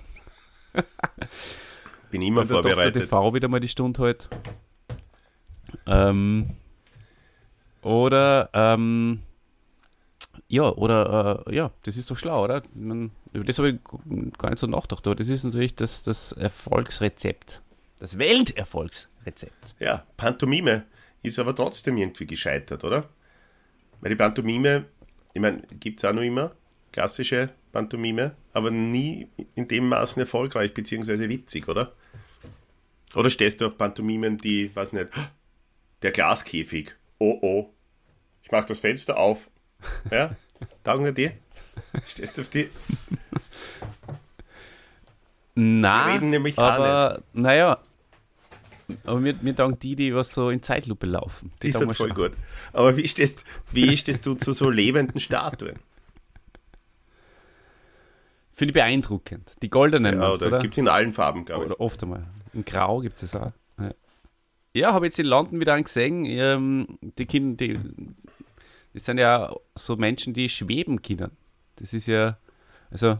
Bin immer Wenn der vorbereitet. TV wieder mal die Stunde halt. Ähm, oder, ähm, ja, oder, äh, ja, das ist doch schlau, oder? Man, über das habe ich gar nicht so nachgedacht, aber das ist natürlich das, das Erfolgsrezept. Das Welterfolgsrezept. Ja, Pantomime ist aber trotzdem irgendwie gescheitert, oder? Weil die Pantomime, ich meine, gibt es auch noch immer, klassische Pantomime, aber nie in dem Maßen erfolgreich bzw. witzig, oder? Oder stehst du auf Pantomimen, die, weiß nicht, der Glaskäfig, oh oh, ich mach das Fenster auf. Ja, taugen wir die? Stehst du auf die? Na, reden nämlich auch aber, naja, aber mir, mir dank die, die was so in Zeitlupe laufen. Die taugen wir sind voll schon. gut. Aber wie stehst, wie stehst du zu so lebenden Statuen? Finde ich beeindruckend. Die goldenen, Ja, oder oder? gibt es in allen Farben, glaube ich. Oder oft einmal. In Grau gibt es auch. Ja, ja habe jetzt in London wieder einen gesehen. Ähm, die Kinder, die, das sind ja so Menschen, die schweben können. Das ist ja, also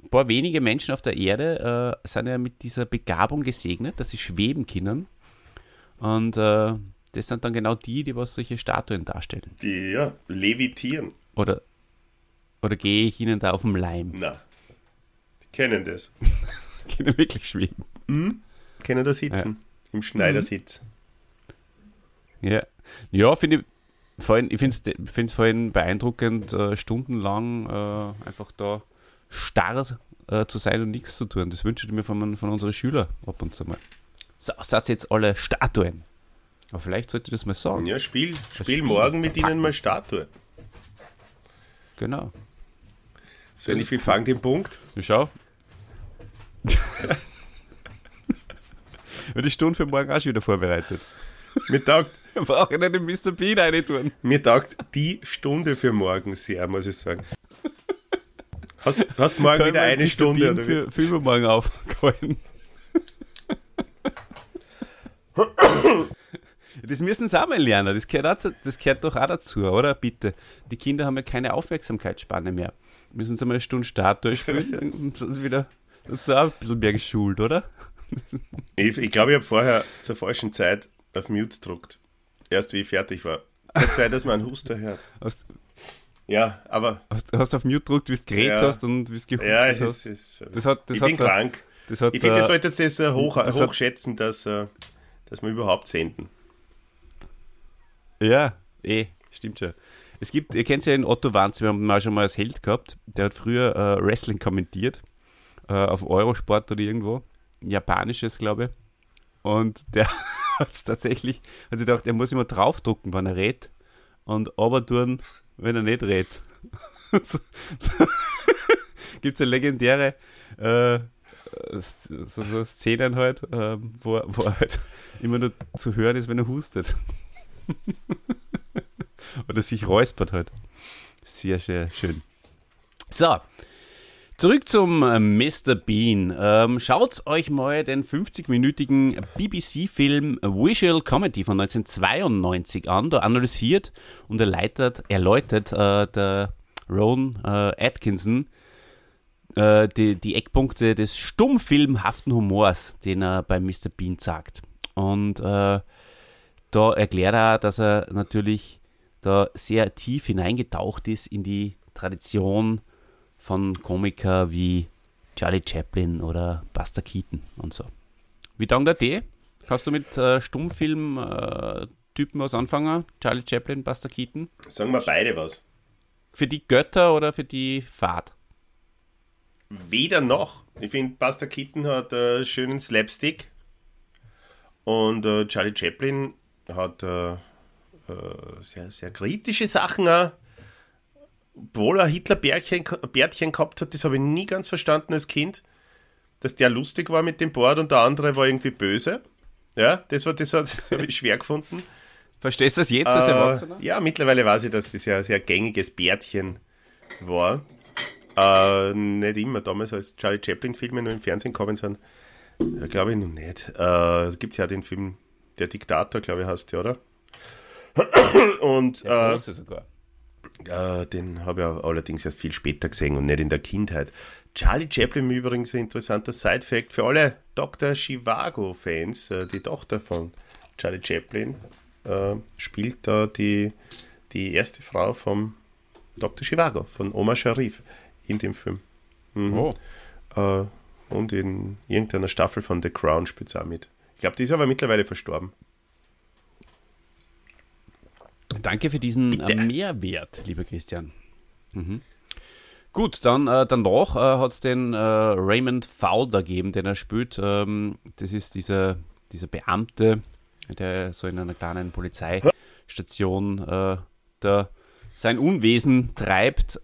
ein paar wenige Menschen auf der Erde äh, sind ja mit dieser Begabung gesegnet, dass sie schweben können. Und äh, das sind dann genau die, die was solche Statuen darstellen. Die, ja, levitieren. Oder, oder gehe ich ihnen da auf den Leim? Na, die kennen das. Können wirklich schweben. Kennen da sitzen. Im Schneidersitz. Ja, ja finde ich, vor allem, ich finde es vor allem beeindruckend, äh, stundenlang äh, einfach da starr äh, zu sein und nichts zu tun. Das wünsche ich mir von, von unseren Schülern ab und zu mal. So, seid jetzt alle Statuen. Aber vielleicht sollte ich das mal sagen. Ja, spiel, spiel Spiel morgen mit ihnen mal Statue. Genau. So ähnlich wie Fang den Punkt. Schau. Und die Stunde für morgen auch schon wieder vorbereitet. Mir taugt, Brauche ich nicht den Mr. Bean tun. mir taugt die Stunde für morgen sehr, muss ich sagen. Hast, hast morgen wieder eine Stunde oder wie? für, für übermorgen aufgehalten. Das müssen sie auch mal lernen. Das gehört, auch, das gehört doch auch dazu, oder? Bitte. Die Kinder haben ja keine Aufmerksamkeitsspanne mehr. Müssen sie mal eine Stunde Start dann sind sie wieder sind sie auch ein bisschen mehr geschult, oder? Ich, ich glaube, ich habe vorher zur falschen Zeit auf Mute gedruckt. Erst wie ich fertig war. Kann sein, dass man einen Huster hört. Hast, Ja, aber hast, hast auf Mute gedrückt, wie du geredet Ja. hast und wie es gehustet ja, es hast. ist, es ist Das hat- das ich hat bin der- krank. Das hat, Ich finde, das sollte jetzt das hoch, das hochschätzen, dass, äh, dass wir überhaupt senden. Ja, eh, stimmt schon. Es gibt, ihr kennt ja den Otto Wanz, wir haben ihn auch schon mal als Held gehabt. Der hat früher äh, Wrestling kommentiert, äh, auf Eurosport oder irgendwo. Japanisches, glaube ich. Und der hat es tatsächlich, hat sich gedacht, er muss immer draufdrucken, wenn er redet. Und aber tun, wenn er nicht redet. Gibt es eine legendäre äh, so, so Szenen halt, ähm, wo, wo er halt immer nur zu hören ist, wenn er hustet. Oder sich räuspert halt. Sehr, sehr schön. So, zurück zum äh, Mr. Bean. Ähm, schaut euch mal den 50-minütigen BBC-Film Visual Comedy von 1992 an. Da analysiert und erläutert, erläutert äh, der Ron äh, Atkinson äh, die, die Eckpunkte des stummfilmhaften Humors, den er bei Mr. Bean sagt. Und äh, da erklärt er, dass er natürlich da sehr tief hineingetaucht ist in die Tradition von Komiker wie Charlie Chaplin oder Buster Keaton und so. Wie taugt der die? Kannst du mit äh, Stummfilm-Typen was anfangen? Charlie Chaplin, Buster Keaton? Sagen wir beide was. Für die Götter oder für die Fahrt? weder noch. Ich finde, Buster Keaton hat äh, schönen Slapstick und äh, Charlie Chaplin hat äh, äh, sehr, sehr kritische Sachen auch. Obwohl er Hitler-Bärtchen Bärtchen gehabt hat, das habe ich nie ganz verstanden als Kind, dass der lustig war mit dem Board und der andere war irgendwie böse. Ja, das, war, das, das habe ich schwer gefunden. Verstehst du das jetzt als Äh, Erwachsener? ja, mittlerweile weiß ich, dass das ja ein sehr gängiges Bärtchen war. Äh, nicht immer. Damals, als Charlie Chaplin-Filme nur im Fernsehen gekommen sind, äh, glaube ich noch nicht. Äh, Gibt es ja den Film Der Diktator, glaube ich, heißt der, oder? Und Der äh, große sogar. Äh, den habe ich allerdings erst viel später gesehen und nicht in der Kindheit. Charlie Chaplin übrigens ein interessanter Side-Fact für alle Dr. Chivago-Fans. Äh, die Tochter von Charlie Chaplin äh, spielt da die, die erste Frau vom Dr. Chivago, von Omar Sharif in dem Film. Mhm. Oh. Äh, und in irgendeiner Staffel von The Crown spielt sie auch mit. Ich glaube, die ist aber mittlerweile verstorben. Danke für diesen Bitte. äh, Mehrwert, lieber Christian. Mhm. Gut, dann äh, danach äh, hat es den äh, Raymond Fowler gegeben, den er spielt. Ähm, das ist dieser, dieser Beamte, der so in einer kleinen Polizeistation äh, da sein Unwesen treibt.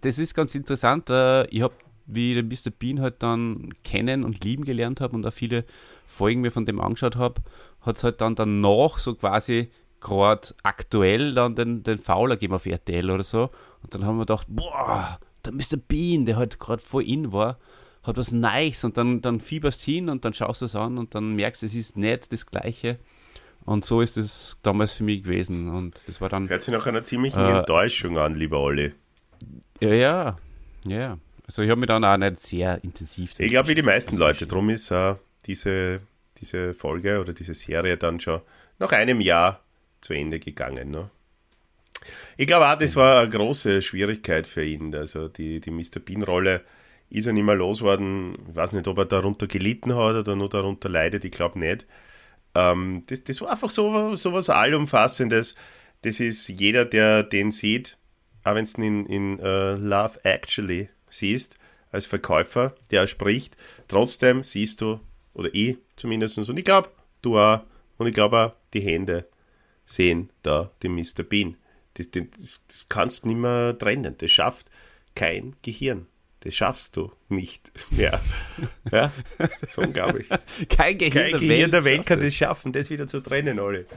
Das ist ganz interessant. Äh, ich habe, wie ich den Mr. Bean halt dann kennen und lieben gelernt habe und auch viele Folgen mir von dem angeschaut habe, hat es halt dann danach so quasi gerade aktuell dann den, den Fauler gegeben auf RTL oder so. Und dann haben wir gedacht, boah, der Mr. Bean, der halt gerade voll in war, hat was Neues und dann, dann fieberst hin und dann schaust du es an und dann merkst, es ist nicht das Gleiche. Und so ist es damals für mich gewesen. Und das war dann, Hört sich nach einer ziemlichen Äh, Enttäuschung an, lieber Olli. ja, ja, ja. Also ich habe mich dann auch nicht sehr intensiv. Ich glaube, wie die meisten Leute. Drum ist äh, diese, diese Folge oder diese Serie dann schon nach einem Jahr zu Ende gegangen. Ne? Ich glaube auch, das war eine große Schwierigkeit für ihn. Also die, die Mr. Bean-Rolle ist er nicht mehr losgeworden. Ich weiß nicht, ob er darunter gelitten hat oder nur darunter leidet. Ich glaube nicht. Ähm, das, das war einfach so, so was Allumfassendes. Das ist jeder, der den sieht, auch wenn du ihn in, in äh, Love Actually siehst, als Verkäufer, der spricht, trotzdem siehst du, oder ich zumindest, und ich glaube, du auch, und ich glaube auch, die Hände sehen da den Mr. Bean. Das, das, das kannst du nicht mehr trennen. Das schafft kein Gehirn. Das schaffst du nicht mehr. Ja, so unglaublich. Kein Gehirn, Kein Gehirn der Welt kann das schaffen, das wieder zu trennen, alle.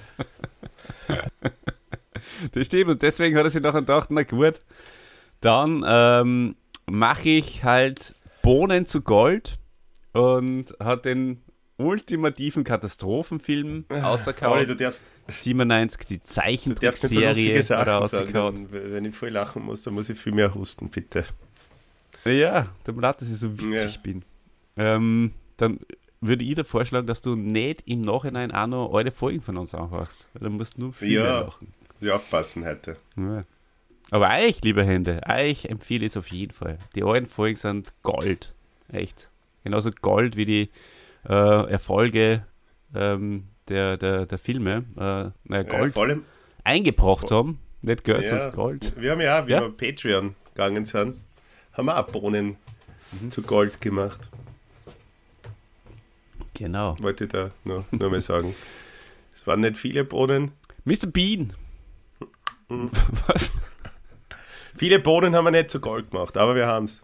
Das stimmt und deswegen hat er sich nachher gedacht, na gut, dann ähm, mache ich halt Bohnen zu Gold und hat den ultimativen Katastrophenfilm Olli, ausgekauft. du darfst, 97 die du so Zeichentrickserie er rausgehauen. sagen. Wenn, ich voll lachen muss, dann muss ich viel mehr husten, bitte. Ja, mir leid, dass ich so witzig Ja. bin. Ähm, dann würde ich dir vorschlagen, dass du nicht im Nachhinein auch noch alte Folgen von uns anhörst. Dann musst du nur viel Ja. mehr lachen. Ich aufpassen heute. Ja. Aber euch, liebe Hände, euch empfehle ich es auf jeden Fall. Die alten Folgen sind Gold. Echt. Genauso Gold wie die äh, Erfolge ähm, der, der, der Filme. Äh, naja, Ja, Gold vor allem, eingebracht haben. Nicht Geld, ja, sondern Gold. wir haben ja auch, wie Ja? wir Patreon gegangen sind, haben wir auch Bohnen Mhm. zu Gold gemacht. Genau. Wollte ich da nur, nur mal sagen. Es waren nicht viele Bohnen. Mr. Bean. Mhm. Was? Viele Bohnen haben wir nicht zu Gold gemacht, aber wir haben es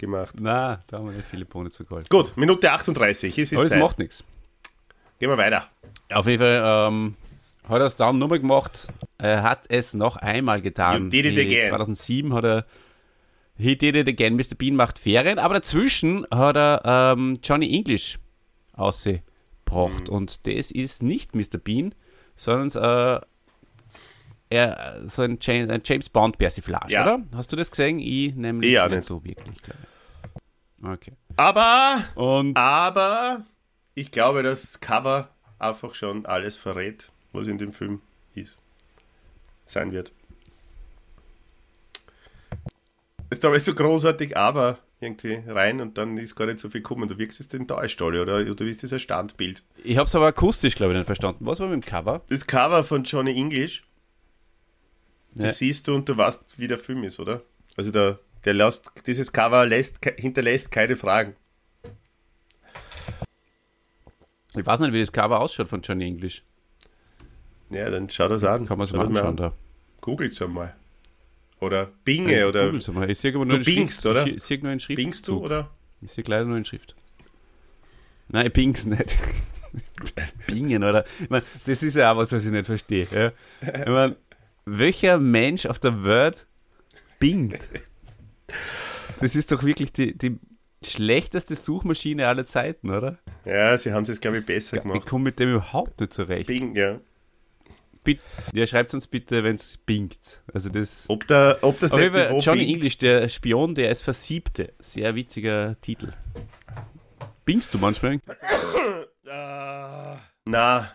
gemacht. Na, da haben wir nicht viele Bohnen zu Gold. Gut, Minute 38, es ist Aber das Zeit. macht nichts. Gehen wir weiter. Auf jeden Fall ähm, hat er es dann nochmal gemacht. Er hat es noch einmal getan. You did it Die again. 2007 hat er He did it again. Mr. Bean macht Ferien. Aber dazwischen hat er ähm, Johnny English ausgebracht. Mhm. Und das ist nicht Mr. Bean, sondern äh, er, so ein James, ein James Bond Persiflage, Ja. oder? Hast du das gesehen? Ich nämlich Ich auch nicht so wirklich, ich. Okay. Aber, Und aber, ich glaube, das Cover einfach schon alles verrät, was in dem Film ist, sein wird. Ist damals so großartig, aber irgendwie rein und dann ist gar nicht so viel gekommen. Du wirkst jetzt enttäuscht, Olli, oder? Oder wie ist das ein Standbild? ich habe es aber akustisch, glaube ich, nicht verstanden. Was war mit dem Cover? Das Cover von Johnny English, das Ja. siehst du und du weißt, wie der Film ist, oder? Also der, Der lässt, dieses Cover lässt, hinterlässt keine Fragen. Ich weiß nicht, wie das Cover ausschaut von Johnny English. Ja, dann schau das an. Kann man es mal anschauen da. Googles einmal. Oder Binge oder. Google's mal. Ich sehe aber Du nur in bingst, Schrift. oder? Ich sehe nur in Schrift. Bingst du oder? Ich sehe leider nur in Schrift. Nein, ich ping's nicht. Bingen, oder? Ich mein, das ist ja auch was, was ich nicht verstehe. Ja? Ich mein, welcher Mensch auf der Welt bingt? Das ist doch wirklich die, die schlechteste Suchmaschine aller Zeiten, oder? Ja, sie haben es jetzt, glaube ich, besser Ich gemacht. komme mit dem überhaupt nicht zurecht. Bing, ja. Bitte, ja, schreibt uns bitte, wenn es bingt. Also das. Ob, der, ob das Auf jeden Fall, Niveau Johnny bingt. English, der Spion, der es versiebte. Sehr witziger Titel. Bingst du manchmal? Ah, na,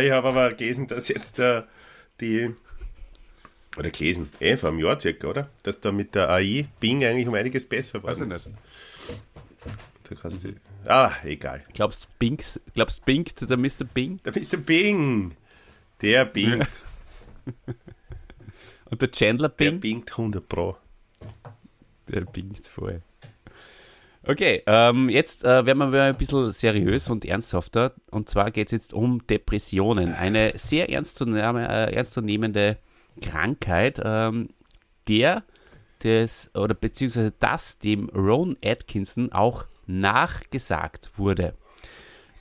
ich habe aber gelesen, dass jetzt äh, die. Oder gelesen, eh, vor einem Jahr circa, oder? Dass da mit der AI Bing eigentlich um einiges besser war. Weiß ich nicht. Da kannst du. Ah, egal. Glaubst du, bingt, glaubst, bingt der Mr. Bing? Bist du Bing. Der bingt. Und der Chandler Der Bing? bingt 100 Pro. Der bingt voll. Okay, ähm, jetzt äh, werden wir ein bisschen seriös und ernsthafter. Und zwar geht es jetzt um Depressionen. Eine sehr äh, ernstzunehmende Krankheit, ähm, der des, oder beziehungsweise das dem Ron Atkinson auch nachgesagt wurde.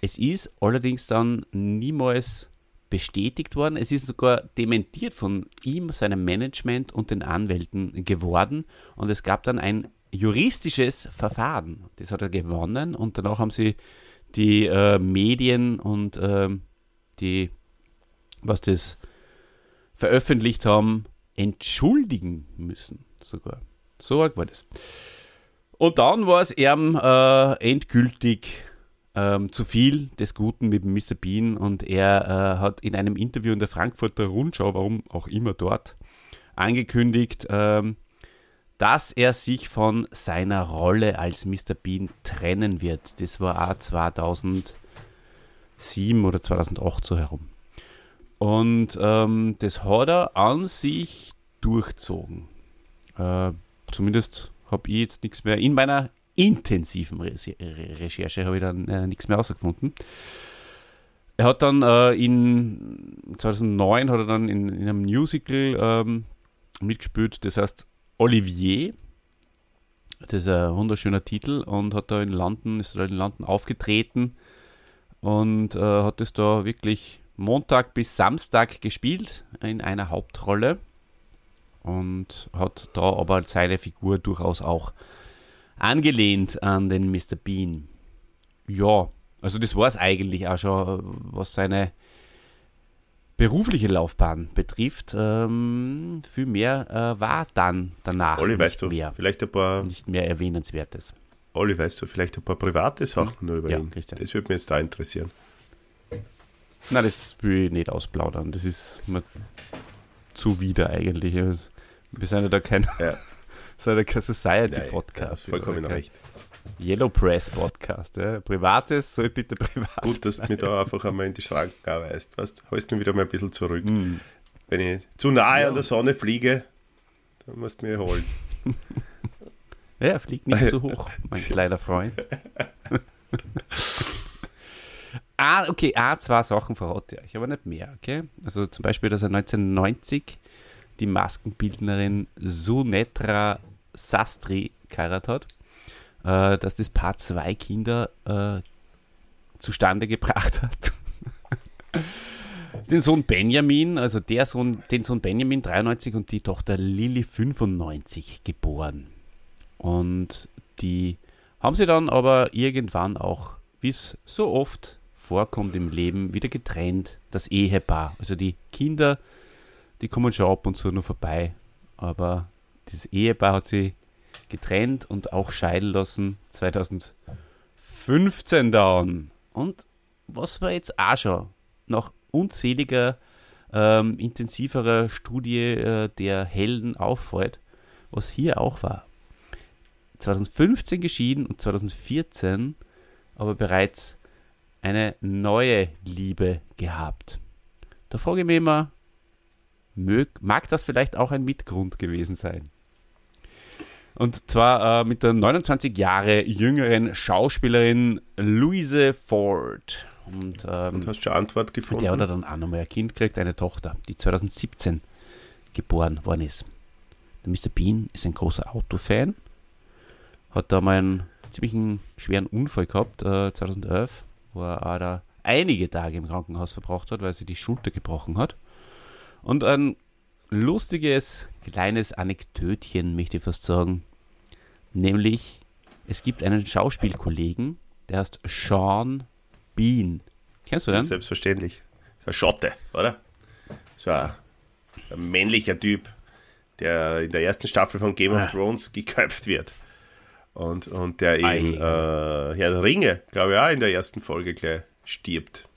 Es ist allerdings dann niemals bestätigt worden. Es ist sogar dementiert von ihm, seinem Management und den Anwälten geworden. Und es gab dann ein juristisches Verfahren. Das hat er gewonnen und danach haben sie die äh, Medien und ähm, die, was das veröffentlicht haben, entschuldigen müssen sogar. So arg war das. Und dann war es ihm äh, endgültig ähm, zu viel des Guten mit Mr. Bean und er äh, hat in einem Interview in der Frankfurter Rundschau, warum auch immer dort, angekündigt, ähm, dass er sich von seiner Rolle als Mr. Bean trennen wird. Das war auch 2007 oder 2008 so herum. Und ähm, das hat er an sich durchzogen. Äh, zumindest habe ich jetzt nichts mehr in meiner intensiven Re Re Recherche habe ich dann äh, nichts mehr herausgefunden. Er hat dann äh, in 2009 hat er dann in, in einem Musical ähm, mitgespielt, das heißt Olivier. Das ist ein wunderschöner Titel und hat da in London, ist da in London aufgetreten und äh, hat das da wirklich Montag bis Samstag gespielt in einer Hauptrolle und hat da aber seine Figur durchaus auch angelehnt an den Mr. Bean. Ja, also das war es eigentlich auch schon, was seine berufliche Laufbahn betrifft. Ähm, viel mehr äh, war dann danach Olli, nicht, weißt du, mehr, vielleicht ein paar, nicht mehr erwähnenswertes. Olli, weißt du, vielleicht ein paar private Sachen nur über Ja, ihn. Christian. Das würde mich jetzt da interessieren. Nein, das will ich nicht ausplaudern. Das ist mir zuwider eigentlich. Wir sind ja da kein, Ja. sind ja kein Society-Podcast. Ja, vollkommen recht. Yellow Press Podcast. Ja. Privates soll bitte privat. Gut, dass du mich da einfach einmal in die Schranken weist. Weißt, holst mich wieder mal ein bisschen zurück. Hm. Wenn ich zu nahe an der Sonne fliege, dann musst du mich holen. Ja, fliegt nicht so hoch, mein kleiner Freund. Ah, okay, ah, zwei Sachen verrate ich euch, aber nicht mehr, okay? Also zum Beispiel, dass er 1990 die Maskenbildnerin Sunetra Sastri geheiratet hat, äh, dass das Paar zwei Kinder äh, zustande gebracht hat. den Sohn Benjamin, also der Sohn, den Sohn Benjamin 93 und die Tochter Lilly 95 geboren. Und die haben sie dann aber irgendwann auch, wie es so oft vorkommt im Leben, wieder getrennt, das Ehepaar. Also die Kinder, die kommen schon ab und zu nur vorbei, aber das Ehepaar hat sie getrennt und auch scheiden lassen 2015 dann. Und was war jetzt auch schon nach unzähliger ähm, intensiverer Studie äh, der Helden auffällt, was hier auch war. 2015 geschieden und 2014 aber bereits eine neue Liebe gehabt. Da frage ich mich immer, mag das vielleicht auch ein Mitgrund gewesen sein? Und zwar äh, mit der 29 Jahre jüngeren Schauspielerin Louise Ford. Und, ähm, Und hast schon Antwort gefunden? der hat er dann auch nochmal ein Kind gekriegt, eine Tochter, die 2017 geboren worden ist. Der Mr. Bean ist ein großer Autofan, hat da mal einen ziemlichen schweren Unfall gehabt, äh, 2011, wo er auch da einige Tage im Krankenhaus verbracht hat, weil sie die Schulter gebrochen hat. Und ein lustiges kleines Anekdötchen, möchte ich fast sagen. Nämlich, es gibt einen Schauspielkollegen, der heißt Sean Bean. Kennst du den? Selbstverständlich. So ein Schotte, oder? So ein, so ein männlicher Typ, der in der ersten Staffel von Game of Ah. Thrones geköpft wird. Und, und der in äh, Herr der Ringe, glaube ich, auch in der ersten Folge gleich stirbt.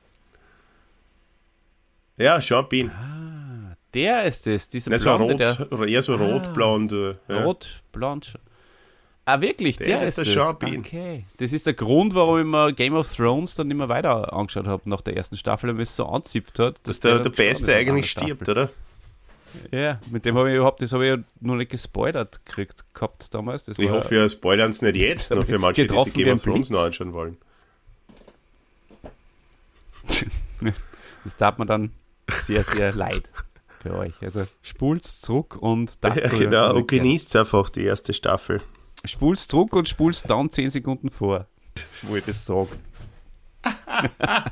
Ja, Sean Bean. Der ist es, dieser Der so Blonde, rot, der eher so rot-blond. äh, Ja. rot, blond. Ah, wirklich? Der Der, ist ist der. Sean Bean. Okay. Das ist der Grund, warum ich mir Game of Thrones dann immer weiter angeschaut habe nach der ersten Staffel, weil es so anzipft hat. Dass der, der dann gestorben Beste eigentlich stirbt, oder? Ja, mit dem habe ich überhaupt, das habe ich ja noch nicht gespoilert gekriegt gehabt damals. Das Ich hoffe, wir spoilern es nicht jetzt, nur für manche, die sich Game of Thrones noch anschauen wollen. Das tat mir dann sehr, sehr leid für euch. Also spult's zurück und Ja, dazu genau, und genießt einfach die erste Staffel. Spul's zurück und spul's dann 10 Sekunden vor, wo ich das sage.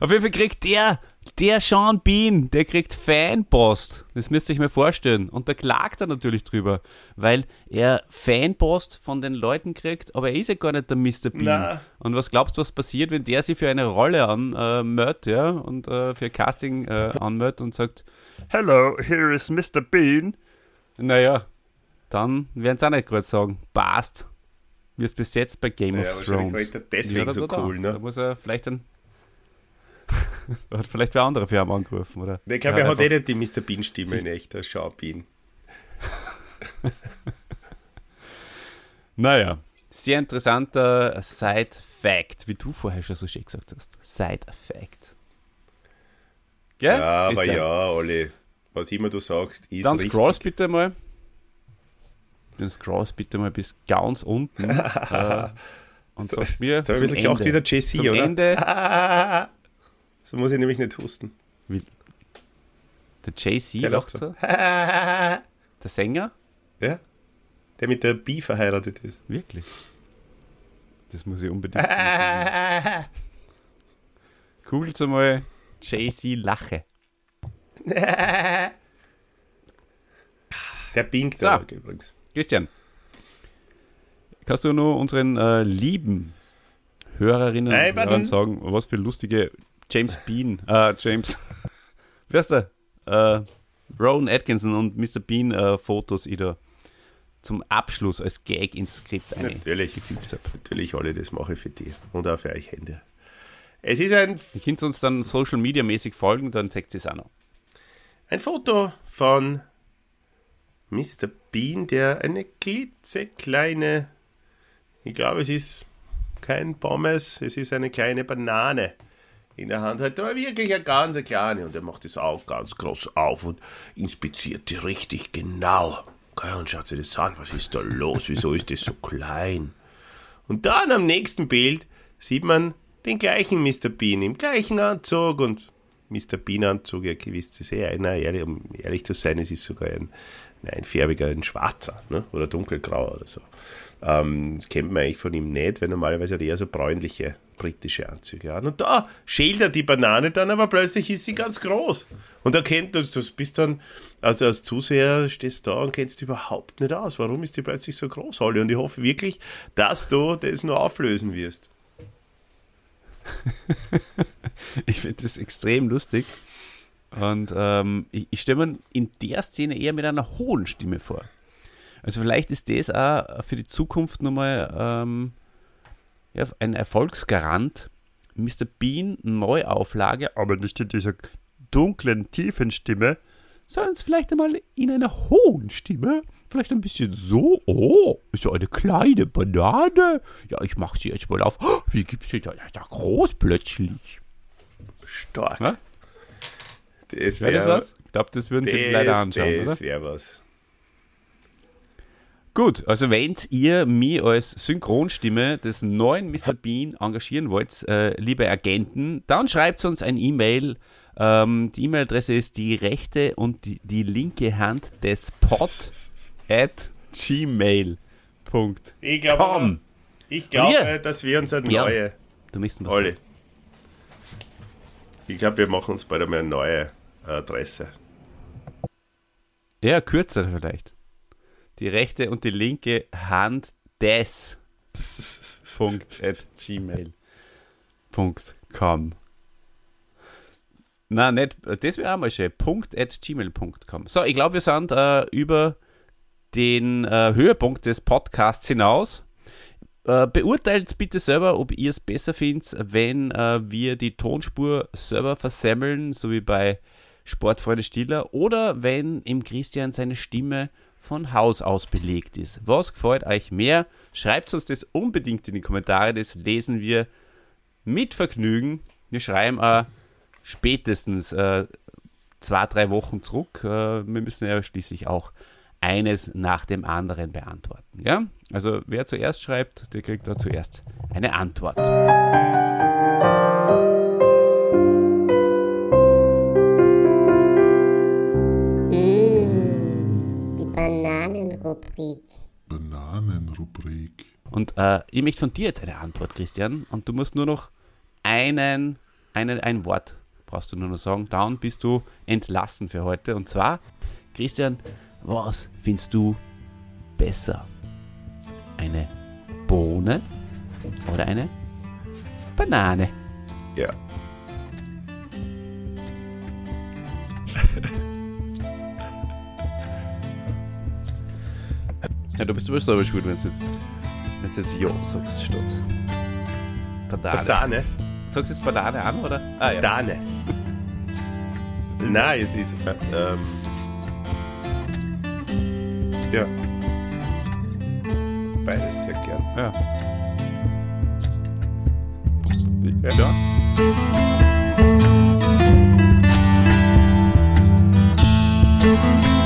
Auf jeden Fall kriegt der, der Sean Bean, der kriegt Fanpost. Das müsst ihr euch mal vorstellen. Und da klagt er natürlich drüber, weil er Fanpost von den Leuten kriegt, aber er ist ja gar nicht der Mr. Bean. Na. Und was glaubst du, was passiert, wenn der sich für eine Rolle anmeldet, ja, und äh, für Casting äh, anmeldet und sagt, Hello, here is Mr. Bean. Naja, dann werden sie auch nicht gerade sagen, passt. Wirst besetzt bei Game Ja, of Thrones. war da deswegen da, so da, da. cool, ne? Da muss er vielleicht ein. hat vielleicht bei andere Firmen angerufen, oder? Ich glaube, Ja, er hat eh nicht die Mr. Bean-Stimme in echt, der Sean Bean. Naja, sehr interessanter Side-Fact, wie du vorher schon so schön gesagt hast. Side-Fact. Gell? Ja, aber Christian? ja, Olli, was immer du sagst, ist Dann richtig. scrollst bitte mal. Dann scrollst bitte mal bis ganz unten. äh, und So- sagst mir Jetzt habe ich ein bisschen gelacht wie der JC, zum oder? Ende, So muss ich nämlich nicht husten. der JC Der lacht lacht so. Der Sänger? Ja? Der mit der B verheiratet ist. Wirklich. Das muss ich unbedingt. Googelt mal JC Lache. Der Pink So. da übrigens. Christian, kannst du nur unseren äh, lieben Hörerinnen und. Hörern sagen, was für lustige James Bean, äh, James, wie heißt der? Äh, Rowan Atkinson und Mr. Bean äh, Fotos ich da zum Abschluss als Gag ins Skript Natürlich. eingefügt habe. Natürlich, Olli, das mache ich für dich. Und auch für euch Hände. Es ist ein, Ihr könnt uns dann Social Media mäßig folgen, dann zeigt es auch noch. ein Foto von Mr. Bean, der eine klitzekleine, ich glaube, es ist kein Pommes, es ist eine kleine Banane in der Hand hat, aber wirklich eine ganz kleine. Und er macht das auch ganz groß auf und inspiziert die richtig genau. Und schaut sich das an, was ist da los, wieso ist das so klein? Und dann am nächsten Bild sieht man den gleichen Mr. Bean im gleichen Anzug und Mr. Bean Anzug, ihr wisst es eh, na, ehrlich, um ehrlich zu sein, es ist sogar ein, ein einfärbiger, ein schwarzer ne? oder dunkelgrauer oder so. Ähm, das kennt man eigentlich von ihm nicht, weil normalerweise hat er eher so bräunliche britische Anzüge an. Und da schält er die Banane dann, aber plötzlich ist sie ganz groß. Und er kennt das, du bist dann, also als Zuseher stehst du da und kennst überhaupt nicht aus. Warum ist die plötzlich so groß, Holly? Und ich hoffe wirklich, dass du das nur auflösen wirst. Ich finde das extrem lustig. Und ähm, ich, ich stelle mir in der Szene eher mit einer hohen Stimme vor. Also vielleicht ist das auch für die Zukunft nochmal ähm, ja, ein Erfolgsgarant. Mr. Bean Neuauflage, aber nicht in dieser dunklen, tiefen Stimme, sondern es vielleicht einmal in einer hohen Stimme. Vielleicht ein bisschen so, oh, ist ja eine kleine Banane. Ja, ich mache sie jetzt mal auf. Oh, wie gibt sie da, da groß plötzlich? Stark. Ja? Das Wäre das wäre was? Ich glaube, das würden Sie leider anschauen, oder? Das wäre was. Gut, also wenn ihr mich als Synchronstimme des neuen Mr. Bean engagieren wollt, äh, liebe Agenten, dann schreibt uns ein E-Mail. Ähm, die E-Mail-Adresse ist die rechte und die, die linke Hand des Pod at gmail.com. Ich glaube, ich glaube Wir? dass wir uns eine Ja. neue. Du müsst was Olli. Ich glaube, wir machen uns bald einmal eine neue Adresse. Ja, kürzer vielleicht. Die rechte und die linke Hand des Punkt at gmail.com. Na, nicht, das wäre auch mal schön. Punkt at gmail.com. So, ich glaube, wir sind äh, über den äh, Höhepunkt des Podcasts hinaus. Äh, beurteilt bitte selber, ob ihr es besser findet, wenn äh, wir die Tonspur selber versemmeln, so wie bei Sportfreunde Stiller, oder wenn im Christian seine Stimme von Haus aus belegt ist. Was gefällt euch mehr? Schreibt uns das unbedingt in die Kommentare, das lesen wir mit Vergnügen. Wir schreiben äh, spätestens äh, zwei, drei Wochen zurück. Äh, wir müssen ja schließlich auch eines nach dem anderen beantworten. Ja? Also wer zuerst schreibt, der kriegt da zuerst eine Antwort. Bananenrubrik. Bananenrubrik. Und äh, ich möchte von dir jetzt eine Antwort, Christian. Und du musst nur noch einen, einen, ein Wort brauchst du nur noch sagen. Dann bist du entlassen für heute. Und zwar, Christian, was findest du besser? Eine Bohne oder eine Banane? Ja. Ja, du bist aber selber schuld, wenn du jetzt, wenn du jetzt Ja sagst statt Banane. Banane. Sagst du jetzt Banane an, oder? Ah, ja. Banane. Nein, es ist. Äh, ähm, ja. Beides sehr gern. Ja. Ja. ja. Das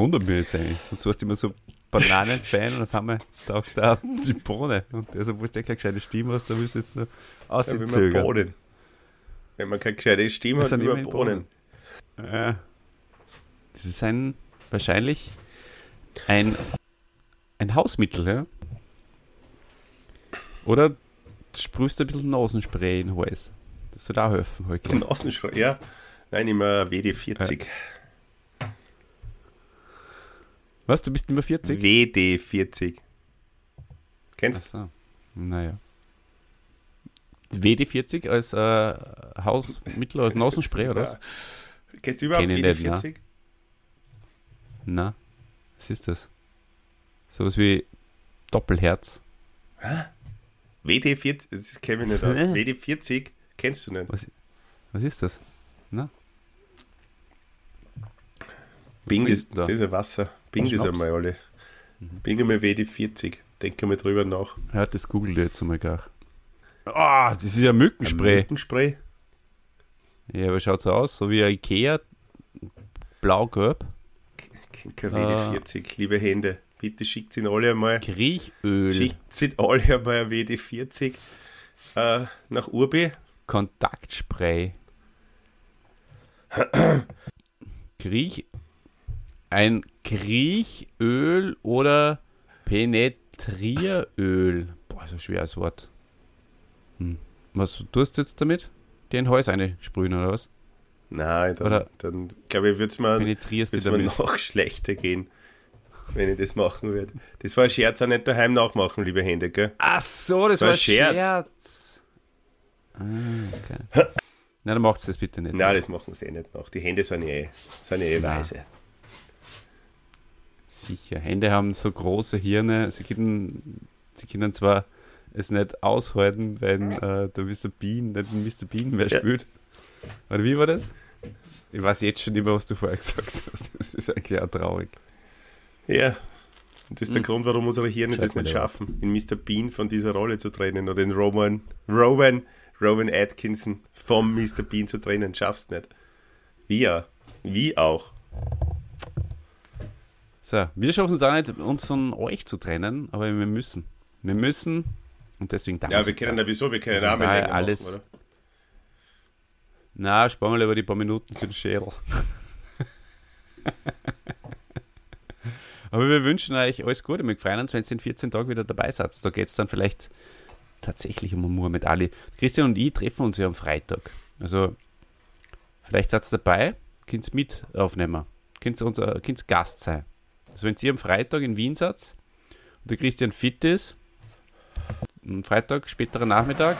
wundert mich jetzt eigentlich. Sonst warst du immer so Bananen-Fan und auf einmal taucht da die Bohne. Und also, wo du keine gescheite Stimme hast, da willst du jetzt noch Ja, man auszögern. Bohnen. Wenn man keine gescheite Stimme Wir hat, sind über in Bohnen. Ja. Das ist ein, wahrscheinlich ein, ein Hausmittel, ja? Oder du sprühst ein bisschen Nasenspray in Hals. Das soll auch helfen heute. Außenschrei. Ja. Nein, immer WD40. Was, du bist immer 40? WD40. Kennst du? Achso, naja. WD40 als äh, Hausmittel, als Nasenspray oder was? Kennst du überhaupt Kenn ich nicht, WD40? Na, was ist das? Sowas wie Doppelherz. WD40, das kenne ich nicht aus. WD40 kennst du nicht. Was ist das? Na? Bing das, da? das ist ein Wasser. Bing das Schnaps? einmal alle. Mhm. Bing einmal WD40. Denke mal drüber nach. Ja, das googelt jetzt einmal gar. Ah, das ist ja Mückenspray. Mückenspray. Ja, aber schaut so aus, so wie ein Ikea, blau-gelb. Kein Ah. WD40, liebe Hände. Bitte schickt ihn alle einmal. Kriechöl, Schickt sie alle einmal ein WD40 äh, nach Urbi. Kontaktspray. Kriech, ein Kriechöl oder Penetrieröl. Boah, so ein schweres Wort. Hm. Was tust du jetzt damit? Den Hals einsprühen oder was? Nein, dann, Oder- dann glaube ich, wird es mir, noch schlechter gehen, wenn ich das machen würde. Das war ein Scherz, auch nicht daheim nachmachen, liebe Hände, gell? Ach so, das Das war war ein Scherz. Scherz. Ah, okay. Nein, dann macht's das bitte nicht. Nein, das machen sie eh nicht nach. Die Hände sind eh, sind eh Nein. weise. Sicher. Hände haben so große Hirne. Sie können, sie können zwar es nicht aushalten, wenn äh, der Mr. Bean nicht den Mr. Bean mehr Ja. spielt. Oder wie war das? Ich weiß jetzt schon nicht mehr, was du vorher gesagt hast. Das ist eigentlich auch traurig. Ja, Und das ist der Grund, warum unsere Hirne Schalt das nicht schaffen, in Mr. Bean von dieser Rolle zu trennen oder in Rowan, Rowan, Rowan Atkinson vom Mr. Bean zu trennen. Schaffst nicht. Wie ja. Wie auch. So, wir schaffen es auch nicht, uns von euch zu trennen, aber wir müssen. Wir müssen und deswegen danke. Ja, wir können ja wieso, wir können Also Namen daher länger alles- machen, oder? Na, sparen wir lieber die paar Minuten für den Schädel. Aber wir wünschen euch alles Gute. Wir freuen uns, wenn ihr in 14 Tagen wieder dabei seid. Da geht es dann vielleicht tatsächlich um Muhammad Ali. Christian und ich treffen uns ja am Freitag. Also, vielleicht seid ihr dabei, könnt mit aufnehmen. Könnt könnt Gast sein. Also, wenn ihr am Freitag in Wien seid und der Christian fit ist, am Freitag, späterer Nachmittag,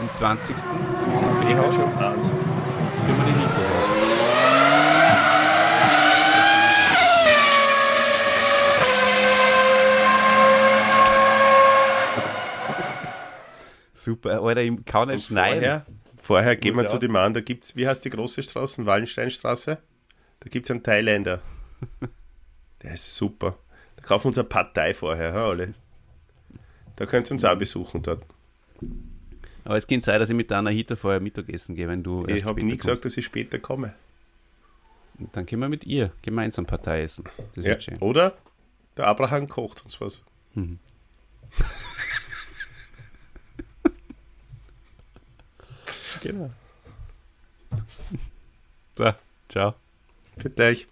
am 20. im Ich kann Kaffeehaus, schon eins. Nehmen wir die Mikros auf. Super, Alter, ich kann nicht schneiden. Vorher, vorher gehen wir zu dem an, da gibt's, wie heißt die große Straße? Wallensteinstraße? Da gibt es einen Thailänder. Der ist super. Da kaufen wir uns eine Partei vorher, ha, alle. Da könnt ihr uns auch besuchen dort. Aber es kann sein, dass ich mit der Anahita vorher Mittagessen gehe, wenn du. Ich habe nie gesagt, kommst. dass ich später komme. Dann können wir mit ihr gemeinsam Partei essen. Das Ja. wird schön. Oder der Abraham kocht uns was. Genau. So, ciao. Für euch.